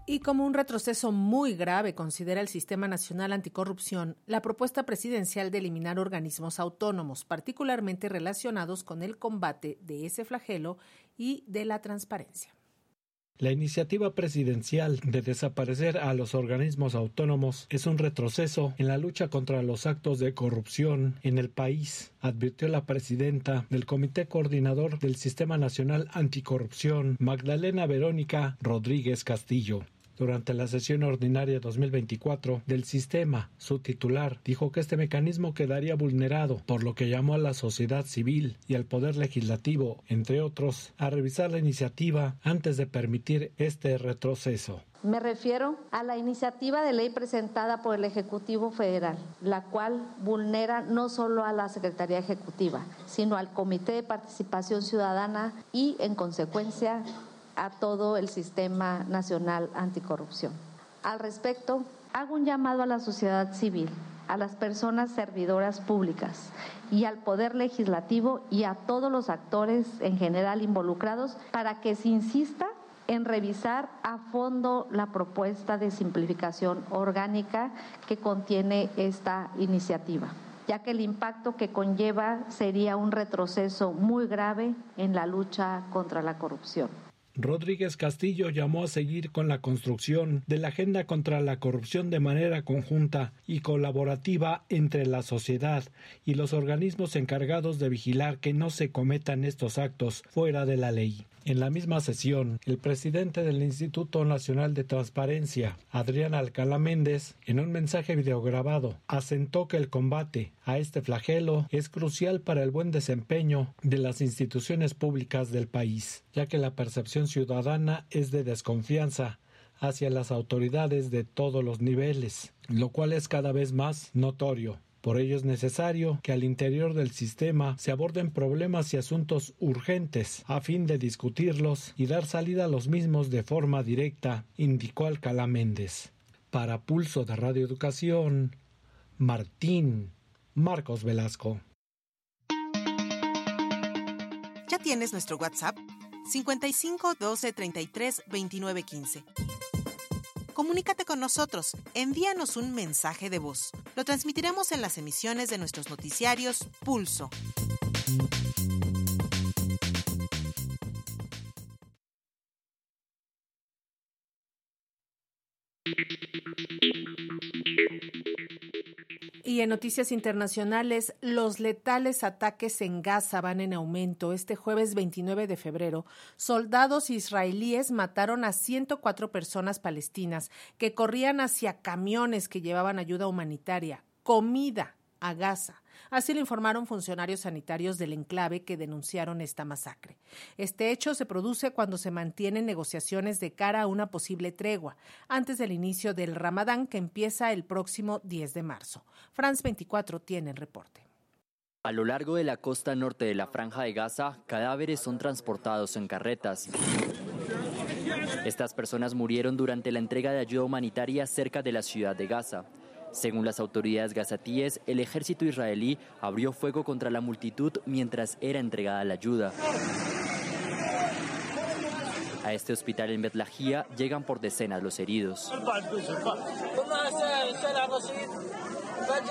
Y como un retroceso muy grave considera el Sistema Nacional Anticorrupción la propuesta presidencial de eliminar organismos autónomos, particularmente relacionados con el combate de ese flagelo y de la transparencia. La iniciativa presidencial de desaparecer a los organismos autónomos es un retroceso en la lucha contra los actos de corrupción en el país, advirtió la presidenta del Comité Coordinador del Sistema Nacional Anticorrupción, Magdalena Verónica Rodríguez Castillo. Durante la sesión ordinaria 2024 del sistema, su titular dijo que este mecanismo quedaría vulnerado, por lo que llamó a la sociedad civil y al Poder Legislativo, entre otros, a revisar la iniciativa antes de permitir este retroceso. Me refiero a la iniciativa de ley presentada por el Ejecutivo Federal, la cual vulnera no solo a la Secretaría Ejecutiva, sino al Comité de Participación Ciudadana y, en consecuencia, a todo el sistema nacional anticorrupción. Al respecto, hago un llamado a la sociedad civil, a las personas servidoras públicas y al Poder Legislativo y a todos los actores en general involucrados para que se insista en revisar a fondo la propuesta de simplificación orgánica que contiene esta iniciativa ya que el impacto que conlleva sería un retroceso muy grave en la lucha contra la corrupción. Rodríguez Castillo llamó a seguir con la construcción de la agenda contra la corrupción de manera conjunta y colaborativa entre la sociedad y los organismos encargados de vigilar que no se cometan estos actos fuera de la ley. En la misma sesión, el presidente del Instituto Nacional de Transparencia, Adrián Alcalá Méndez, en un mensaje videograbado, asentó que el combate a este flagelo es crucial para el buen desempeño de las instituciones públicas del país, ya que la percepción ciudadana es de desconfianza hacia las autoridades de todos los niveles, lo cual es cada vez más notorio. Por ello es necesario que al interior del sistema se aborden problemas y asuntos urgentes a fin de discutirlos y dar salida a los mismos de forma directa, indicó Alcalá Méndez. Para Pulso de Radio Educación, Martín Marcos Velasco. ¿Ya tienes nuestro WhatsApp? 55 12 33 29 15 comunícate con nosotros, envíanos un mensaje de voz. Lo transmitiremos en las emisiones de nuestros noticiarios Pulso. Y en noticias internacionales, los letales ataques en Gaza van en aumento. Este jueves 29 de febrero, soldados israelíes mataron a 104 personas palestinas que corrían hacia camiones que llevaban ayuda humanitaria, comida a Gaza. Así lo informaron funcionarios sanitarios del enclave que denunciaron esta masacre. Este hecho se produce cuando se mantienen negociaciones de cara a una posible tregua, antes del inicio del Ramadán que empieza el próximo 10 de marzo. France 24 tiene el reporte. A lo largo de la costa norte de la franja de Gaza, cadáveres son transportados en carretas. Estas personas murieron durante la entrega de ayuda humanitaria cerca de la ciudad de Gaza. Según las autoridades gazatíes, el ejército israelí abrió fuego contra la multitud mientras era entregada la ayuda. A este hospital en Betlajía llegan por decenas los heridos.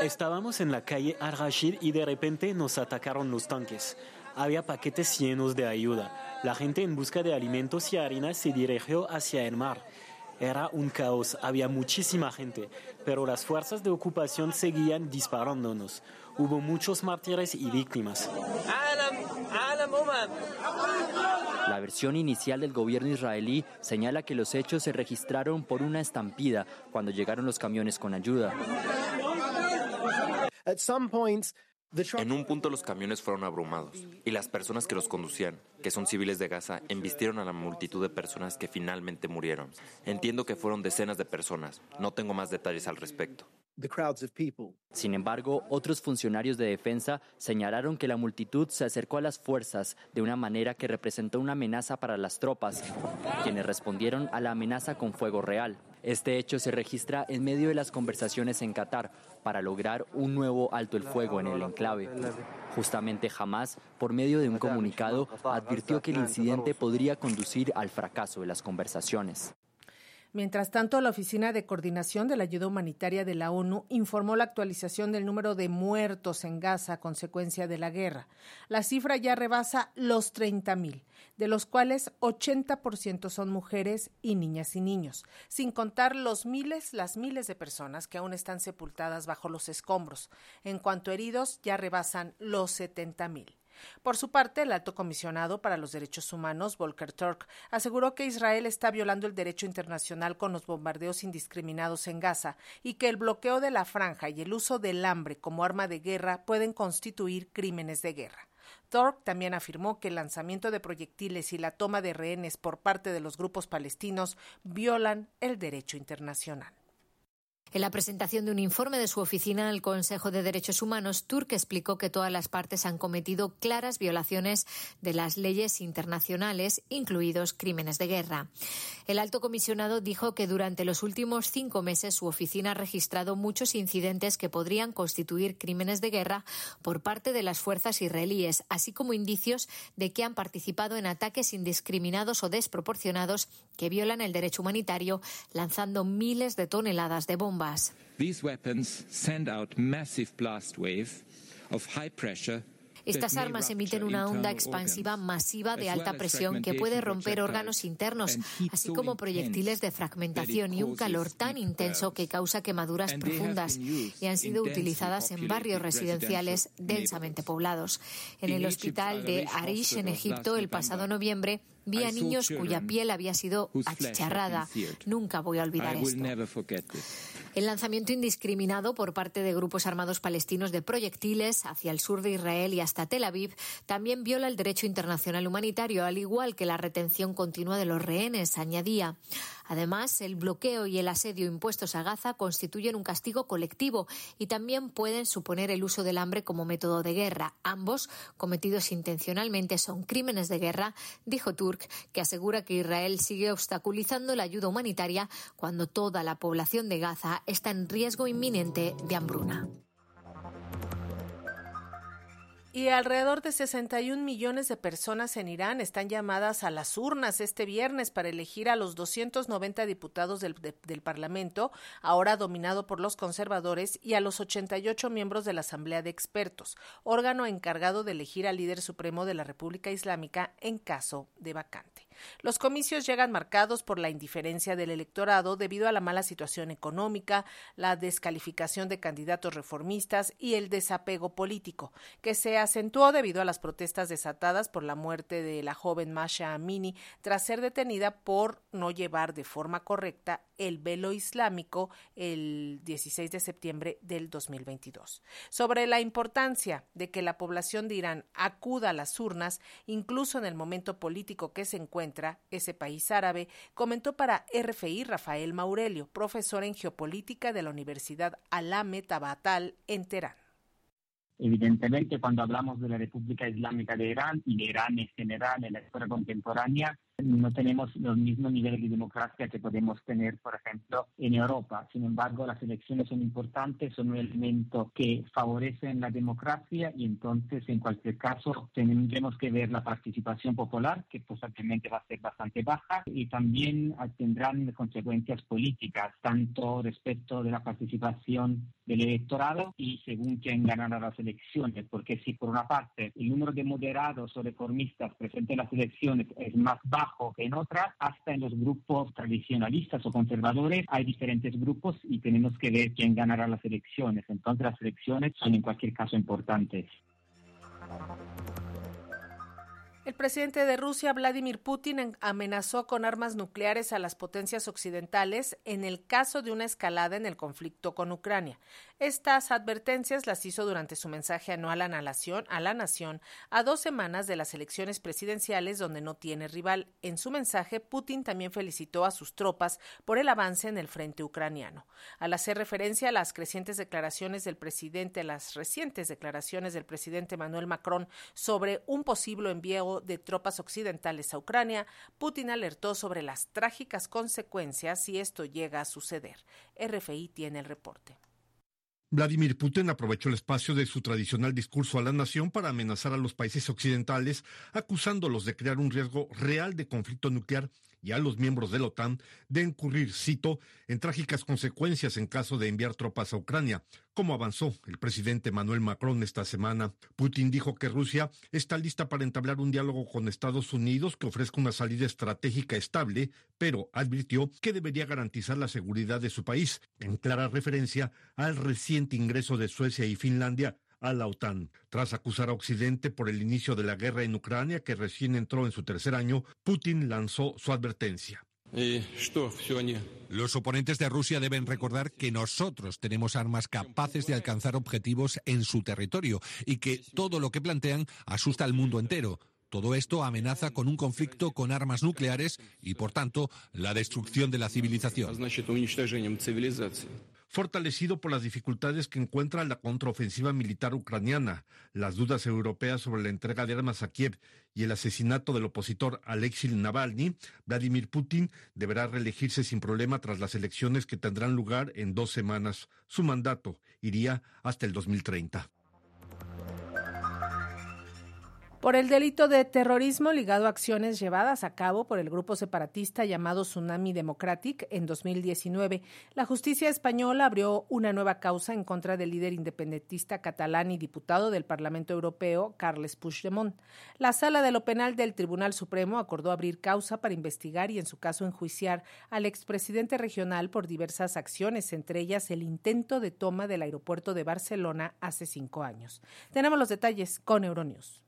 Estábamos en la calle Al-Rashid y de repente nos atacaron los tanques. Había paquetes llenos de ayuda. La gente en busca de alimentos y harina se dirigió hacia el mar. Era un caos, había muchísima gente, pero las fuerzas de ocupación seguían disparándonos. Hubo muchos mártires y víctimas. La versión inicial del gobierno israelí señala que los hechos se registraron por una estampida cuando llegaron los camiones con ayuda. En un punto los camiones fueron abrumados y las personas que los conducían, que son civiles de Gaza, embistieron a la multitud de personas que finalmente murieron. Entiendo que fueron decenas de personas. No tengo más detalles al respecto. Sin embargo, otros funcionarios de defensa señalaron que la multitud se acercó a las fuerzas de una manera que representó una amenaza para las tropas, quienes respondieron a la amenaza con fuego real. Este hecho se registra en medio de las conversaciones en Qatar para lograr un nuevo alto el fuego en el enclave. Justamente Hamas, por medio de un comunicado, advirtió que el incidente podría conducir al fracaso de las conversaciones. Mientras tanto, la Oficina de Coordinación de la Ayuda Humanitaria de la ONU informó la actualización del número de muertos en Gaza a consecuencia de la guerra. La cifra ya rebasa los 30.000, de los cuales 80% son mujeres y niñas y niños, sin contar los miles, las miles de personas que aún están sepultadas bajo los escombros. En cuanto a heridos, ya rebasan los 70.000. Por su parte, el alto comisionado para los derechos humanos, Volker Turk, aseguró que Israel está violando el derecho internacional con los bombardeos indiscriminados en Gaza y que el bloqueo de la franja y el uso del hambre como arma de guerra pueden constituir crímenes de guerra. Turk también afirmó que el lanzamiento de proyectiles y la toma de rehenes por parte de los grupos palestinos violan el derecho internacional. En la presentación de un informe de su oficina al Consejo de Derechos Humanos, Turk explicó que todas las partes han cometido claras violaciones de las leyes internacionales, incluidos crímenes de guerra. El alto comisionado dijo que durante los últimos cinco meses su oficina ha registrado muchos incidentes que podrían constituir crímenes de guerra por parte de las fuerzas israelíes, así como indicios de que han participado en ataques indiscriminados o desproporcionados que violan el derecho humanitario, lanzando miles de toneladas de bombas. These weapons send out massive blast wave of high pressure Estas armas emiten una onda expansiva masiva de alta presión que puede romper órganos internos, así como proyectiles de fragmentación y un calor tan intenso que causa quemaduras profundas y han sido utilizadas en barrios residenciales densamente poblados. En el hospital de Arish, en Egipto, el pasado noviembre, vi a niños cuya piel había sido achicharrada. Nunca voy a olvidar esto. El lanzamiento indiscriminado por parte de grupos armados palestinos de proyectiles hacia el sur de Israel y hasta Tel Aviv también viola el derecho internacional humanitario, al igual que la retención continua de los rehenes, añadía. Además, el bloqueo y el asedio impuestos a Gaza constituyen un castigo colectivo y también pueden suponer el uso del hambre como método de guerra. Ambos, cometidos intencionalmente, son crímenes de guerra, dijo Turk, que asegura que Israel sigue obstaculizando la ayuda humanitaria cuando toda la población de Gaza está en riesgo inminente de hambruna. Y alrededor de 61 millones de personas en Irán están llamadas a las urnas este viernes para elegir a los 290 diputados del, de, del, Parlamento, ahora dominado por los conservadores, y a los 88 miembros de la Asamblea de Expertos, órgano encargado de elegir al líder supremo de la República Islámica en caso de vacante. Los comicios llegan marcados por la indiferencia del electorado debido a la mala situación económica, la descalificación de candidatos reformistas y el desapego político, que se acentuó debido a las protestas desatadas por la muerte de la joven Masha Amini tras ser detenida por no llevar de forma correcta el velo islámico el 16 de septiembre del 2022. Sobre la importancia de que la población de Irán acuda a las urnas, incluso en el momento político que se encuentra ese país árabe, comentó para RFI Rafael Maurelio, profesor en geopolítica de la Universidad Alame Tabatal en Teherán. Evidentemente, cuando hablamos de la República Islámica de Irán y de Irán en general en la historia contemporánea, no tenemos los mismos niveles de democracia que podemos tener, por ejemplo, en Europa. Sin embargo, las elecciones son importantes, son un elemento que favorece la democracia y entonces, en cualquier caso, tendremos que ver la participación popular, que posiblemente va a ser bastante baja, y también tendrán consecuencias políticas, tanto respecto de la participación del electorado y según quién ganará las elecciones, porque si por una parte el número de moderados o reformistas presentes en las elecciones es más bajo, que en otras, hasta en los grupos tradicionalistas o conservadores hay diferentes grupos y tenemos que ver quién ganará las elecciones. Entonces las elecciones son en cualquier caso importantes. El presidente de Rusia, Vladimir Putin, amenazó con armas nucleares a las potencias occidentales en el caso de una escalada en el conflicto con Ucrania. Estas advertencias las hizo durante su mensaje anual a la nación, a, la nación, a dos semanas de las elecciones presidenciales donde no tiene rival. En su mensaje, Putin también felicitó a sus tropas por el avance en el frente ucraniano. Al hacer referencia a las crecientes declaraciones del presidente, las recientes declaraciones del presidente Manuel Macron sobre un posible envío de tropas occidentales a Ucrania, Putin alertó sobre las trágicas consecuencias si esto llega a suceder. RFI tiene el reporte. Vladimir Putin aprovechó el espacio de su tradicional discurso a la nación para amenazar a los países occidentales, acusándolos de crear un riesgo real de conflicto nuclear y a los miembros de la OTAN de incurrir, cito, en trágicas consecuencias en caso de enviar tropas a Ucrania, como avanzó el presidente Manuel Macron esta semana. Putin dijo que Rusia está lista para entablar un diálogo con Estados Unidos que ofrezca una salida estratégica estable, pero advirtió que debería garantizar la seguridad de su país, en clara referencia al reciente ingreso de Suecia y Finlandia a la OTAN. Tras acusar a Occidente por el inicio de la guerra en Ucrania, que recién entró en su tercer año, Putin lanzó su advertencia. Los oponentes de Rusia deben recordar que nosotros tenemos armas capaces de alcanzar objetivos en su territorio y que todo lo que plantean asusta al mundo entero. Todo esto amenaza con un conflicto con armas nucleares y, por tanto, la destrucción de la civilización fortalecido por las dificultades que encuentra la contraofensiva militar ucraniana, las dudas europeas sobre la entrega de armas a Kiev y el asesinato del opositor Alexei Navalny, Vladimir Putin deberá reelegirse sin problema tras las elecciones que tendrán lugar en dos semanas. Su mandato iría hasta el 2030 por el delito de terrorismo ligado a acciones llevadas a cabo por el grupo separatista llamado Tsunami Democratic en 2019. La justicia española abrió una nueva causa en contra del líder independentista catalán y diputado del Parlamento Europeo, Carles Puigdemont. La sala de lo penal del Tribunal Supremo acordó abrir causa para investigar y en su caso enjuiciar al expresidente regional por diversas acciones, entre ellas el intento de toma del aeropuerto de Barcelona hace cinco años. Tenemos los detalles con Euronews.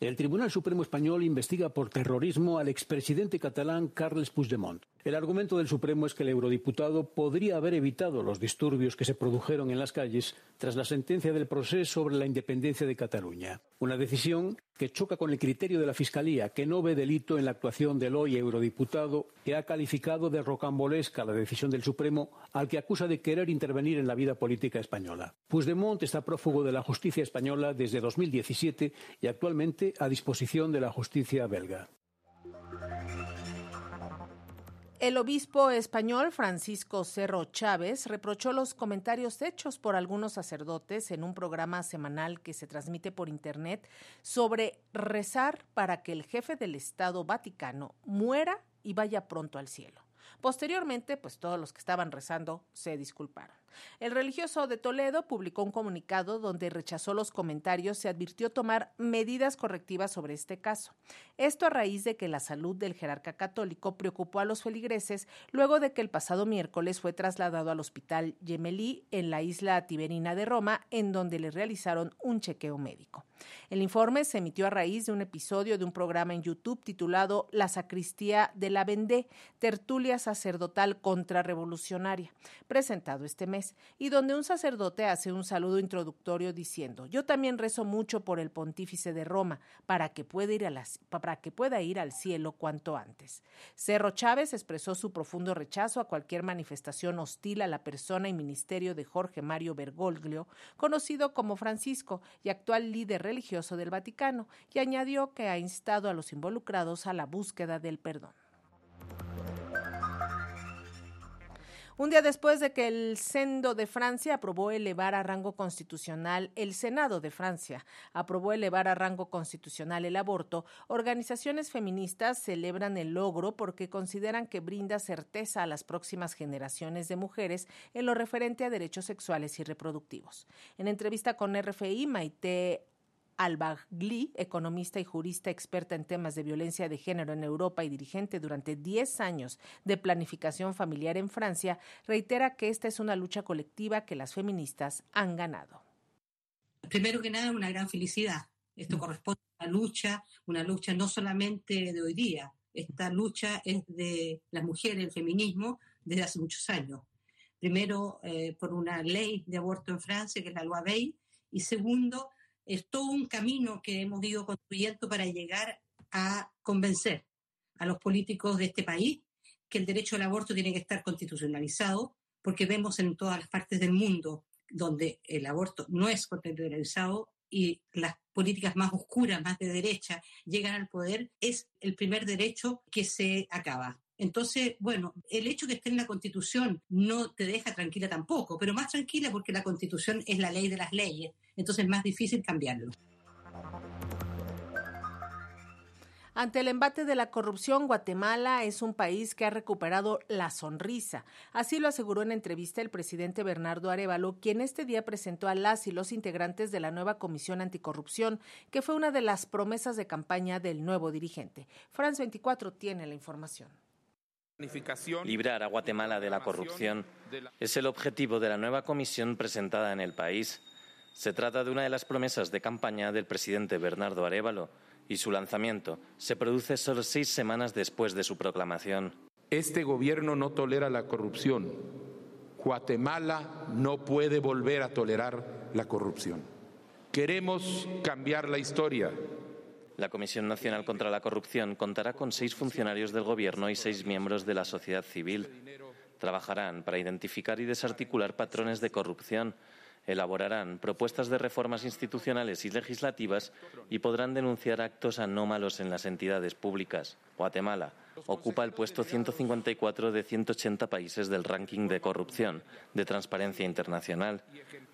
El Tribunal Supremo Español investiga por terrorismo al expresidente catalán Carles Puigdemont. El argumento del Supremo es que el eurodiputado podría haber evitado los disturbios que se produjeron en las calles tras la sentencia del proceso sobre la independencia de Cataluña. Una decisión que choca con el criterio de la Fiscalía, que no ve delito en la actuación del hoy eurodiputado, que ha calificado de rocambolesca la decisión del Supremo, al que acusa de querer intervenir en la vida política española. Puigdemont está prófugo de la justicia española desde 2017 y actualmente a disposición de la justicia belga. El obispo español Francisco Cerro Chávez reprochó los comentarios hechos por algunos sacerdotes en un programa semanal que se transmite por Internet sobre rezar para que el jefe del Estado Vaticano muera y vaya pronto al cielo. Posteriormente, pues todos los que estaban rezando se disculparon. El religioso de Toledo publicó un comunicado donde rechazó los comentarios y advirtió tomar medidas correctivas sobre este caso. Esto a raíz de que la salud del jerarca católico preocupó a los feligreses luego de que el pasado miércoles fue trasladado al hospital Gemelli en la isla tiberina de Roma, en donde le realizaron un chequeo médico. El informe se emitió a raíz de un episodio de un programa en YouTube titulado La sacristía de la Vendée, tertulia sacerdotal contrarrevolucionaria, presentado este mes, y donde un sacerdote hace un saludo introductorio diciendo, yo también rezo mucho por el pontífice de Roma, para que pueda ir, para que pueda ir al cielo cuanto antes. Cerro Chávez expresó su profundo rechazo a cualquier manifestación hostil a la persona y ministerio de Jorge Mario Bergoglio, conocido como Francisco y actual líder religioso del Vaticano, y añadió que ha instado a los involucrados a la búsqueda del perdón. Un día después de que el Sendo de Francia aprobó elevar a rango constitucional, el Senado de Francia aprobó elevar a rango constitucional el aborto, organizaciones feministas celebran el logro porque consideran que brinda certeza a las próximas generaciones de mujeres en lo referente a derechos sexuales y reproductivos. En entrevista con RFI, Maite Albagli, economista y jurista experta en temas de violencia de género en Europa y dirigente durante 10 años de planificación familiar en Francia, reitera que esta es una lucha colectiva que las feministas han ganado. Primero que nada, una gran felicidad. Esto corresponde a una lucha, una lucha no solamente de hoy día, esta lucha es de las mujeres, el feminismo, desde hace muchos años. Primero, eh, por una ley de aborto en Francia, que es la loi Veil, y segundo, es todo un camino que hemos ido construyendo para llegar a convencer a los políticos de este país que el derecho al aborto tiene que estar constitucionalizado, porque vemos en todas las partes del mundo donde el aborto no es constitucionalizado y las políticas más oscuras, más de derecha, llegan al poder, es el primer derecho que se acaba. Entonces, bueno, el hecho que esté en la Constitución no te deja tranquila tampoco, pero más tranquila porque la Constitución es la ley de las leyes, entonces es más difícil cambiarlo. Ante el embate de la corrupción, Guatemala es un país que ha recuperado la sonrisa. Así lo aseguró en entrevista el presidente Bernardo Arevalo, quien este día presentó a las y los integrantes de la nueva Comisión Anticorrupción, que fue una de las promesas de campaña del nuevo dirigente. France 24 tiene la información. Librar a Guatemala de la corrupción es el objetivo de la nueva comisión presentada en el país. Se trata de una de las promesas de campaña del presidente Bernardo Arevalo y su lanzamiento se produce solo seis semanas después de su proclamación. Este gobierno no tolera la corrupción. Guatemala no puede volver a tolerar la corrupción. Queremos cambiar la historia la Comisión Nacional contra la Corrupción contará con seis funcionarios del Gobierno y seis miembros de la sociedad civil. Trabajarán para identificar y desarticular patrones de corrupción, elaborarán propuestas de reformas institucionales y legislativas y podrán denunciar actos anómalos en las entidades públicas. Guatemala ocupa el puesto 154 de 180 países del ranking de corrupción de Transparencia Internacional,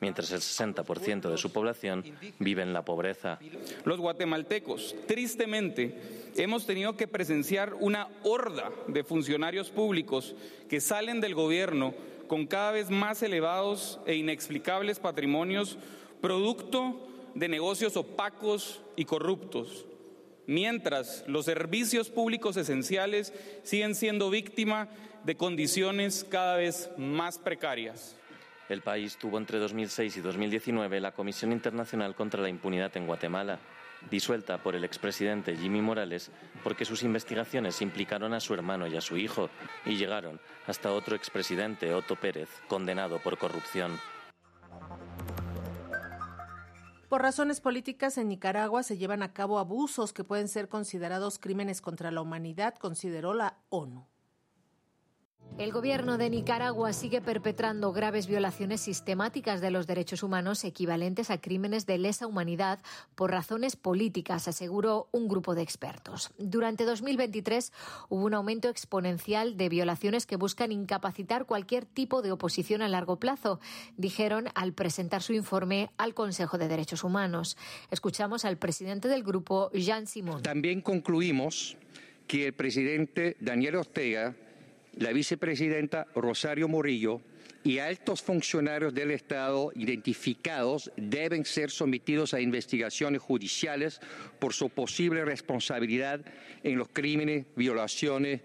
mientras el 60% de su población vive en la pobreza. Los guatemaltecos, tristemente, hemos tenido que presenciar una horda de funcionarios públicos que salen del gobierno con cada vez más elevados e inexplicables patrimonios producto de negocios opacos y corruptos, mientras los servicios públicos esenciales siguen siendo víctima de condiciones cada vez más precarias. El país tuvo entre 2006 y 2019 la Comisión Internacional contra la Impunidad en Guatemala, disuelta por el expresidente Jimmy Morales porque sus investigaciones implicaron a su hermano y a su hijo y llegaron hasta otro expresidente, Otto Pérez, condenado por corrupción. Por razones políticas, en Nicaragua se llevan a cabo abusos que pueden ser considerados crímenes contra la humanidad, consideró la ONU. El gobierno de Nicaragua sigue perpetrando graves violaciones sistemáticas de los derechos humanos equivalentes a crímenes de lesa humanidad por razones políticas, aseguró un grupo de expertos. Durante 2023 hubo un aumento exponencial de violaciones que buscan incapacitar cualquier tipo de oposición a largo plazo, dijeron al presentar su informe al Consejo de Derechos Humanos. Escuchamos al presidente del grupo, Jean Simón. También concluimos que el presidente Daniel Ortega la vicepresidenta Rosario Murillo y altos funcionarios del Estado identificados deben ser sometidos a investigaciones judiciales por su posible responsabilidad en los crímenes, violaciones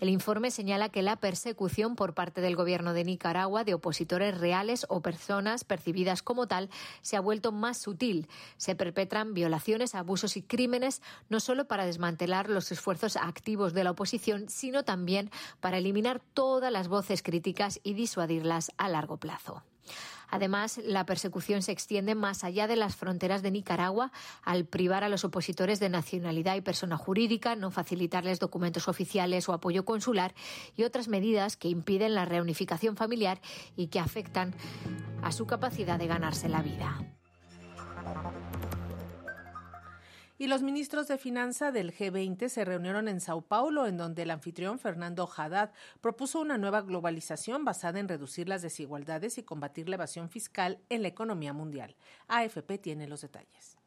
El informe señala que la persecución por parte del gobierno de Nicaragua de opositores reales o personas percibidas como tal se ha vuelto más sutil. Se perpetran violaciones, abusos y crímenes no solo para desmantelar los esfuerzos activos de la oposición, sino también para eliminar todas las voces críticas y disuadirlas a largo plazo. Además, la persecución se extiende más allá de las fronteras de Nicaragua al privar a los opositores de nacionalidad y persona jurídica, no facilitarles documentos oficiales o apoyo consular y otras medidas que impiden la reunificación familiar y que afectan a su capacidad de ganarse la vida. Y los ministros de Finanza del G20 se reunieron en Sao Paulo, en donde el anfitrión Fernando Haddad propuso una nueva globalización basada en reducir las desigualdades y combatir la evasión fiscal en la economía mundial. AFP tiene los detalles.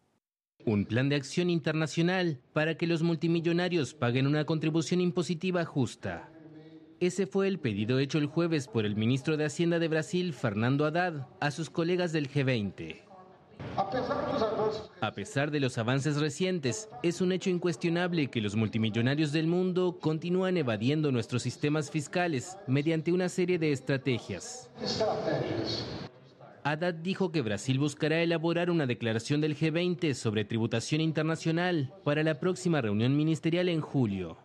Un plan de acción internacional para que los multimillonarios paguen una contribución impositiva justa. Ese fue el pedido hecho el jueves por el ministro de Hacienda de Brasil, Fernando Haddad, a sus colegas del G20. A pesar de los avances recientes, es un hecho incuestionable que los multimillonarios del mundo continúan evadiendo nuestros sistemas fiscales mediante una serie de estrategias. Haddad dijo que Brasil buscará elaborar una declaración del G20 sobre tributación internacional para la próxima reunión ministerial en julio.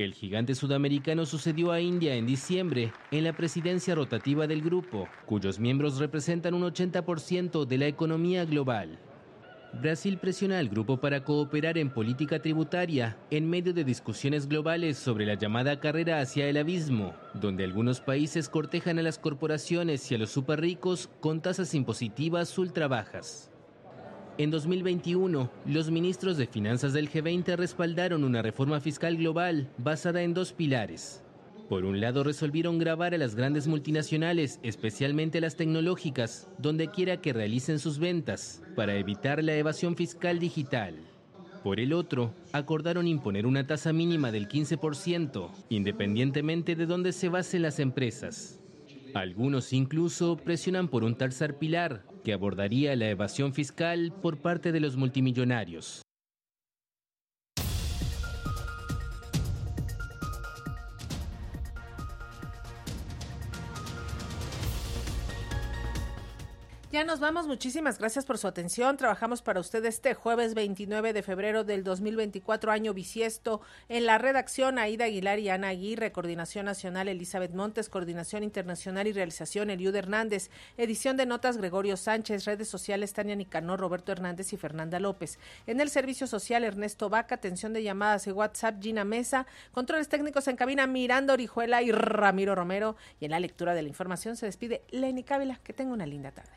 El gigante sudamericano sucedió a India en diciembre en la presidencia rotativa del grupo, cuyos miembros representan un 80% de la economía global. Brasil presiona al grupo para cooperar en política tributaria en medio de discusiones globales sobre la llamada carrera hacia el abismo, donde algunos países cortejan a las corporaciones y a los superricos con tasas impositivas ultra bajas. En 2021, los ministros de finanzas del G20 respaldaron una reforma fiscal global basada en dos pilares. Por un lado, resolvieron grabar a las grandes multinacionales, especialmente las tecnológicas, donde quiera que realicen sus ventas, para evitar la evasión fiscal digital. Por el otro, acordaron imponer una tasa mínima del 15%, independientemente de dónde se basen las empresas. Algunos incluso presionan por un tercer pilar que abordaría la evasión fiscal por parte de los multimillonarios. Ya nos vamos, muchísimas gracias por su atención. Trabajamos para usted este jueves 29 de febrero del 2024, año bisiesto. En la redacción, Aida Aguilar y Ana Aguirre, Coordinación Nacional, Elizabeth Montes, Coordinación Internacional y Realización, Eliud Hernández, edición de notas, Gregorio Sánchez, redes sociales, Tania Nicanor, Roberto Hernández y Fernanda López. En el servicio social, Ernesto Vaca, atención de llamadas y WhatsApp, Gina Mesa, controles técnicos en cabina, Miranda Orijuela y Ramiro Romero. Y en la lectura de la información se despide Lenny Cávila. Que tenga una linda tarde.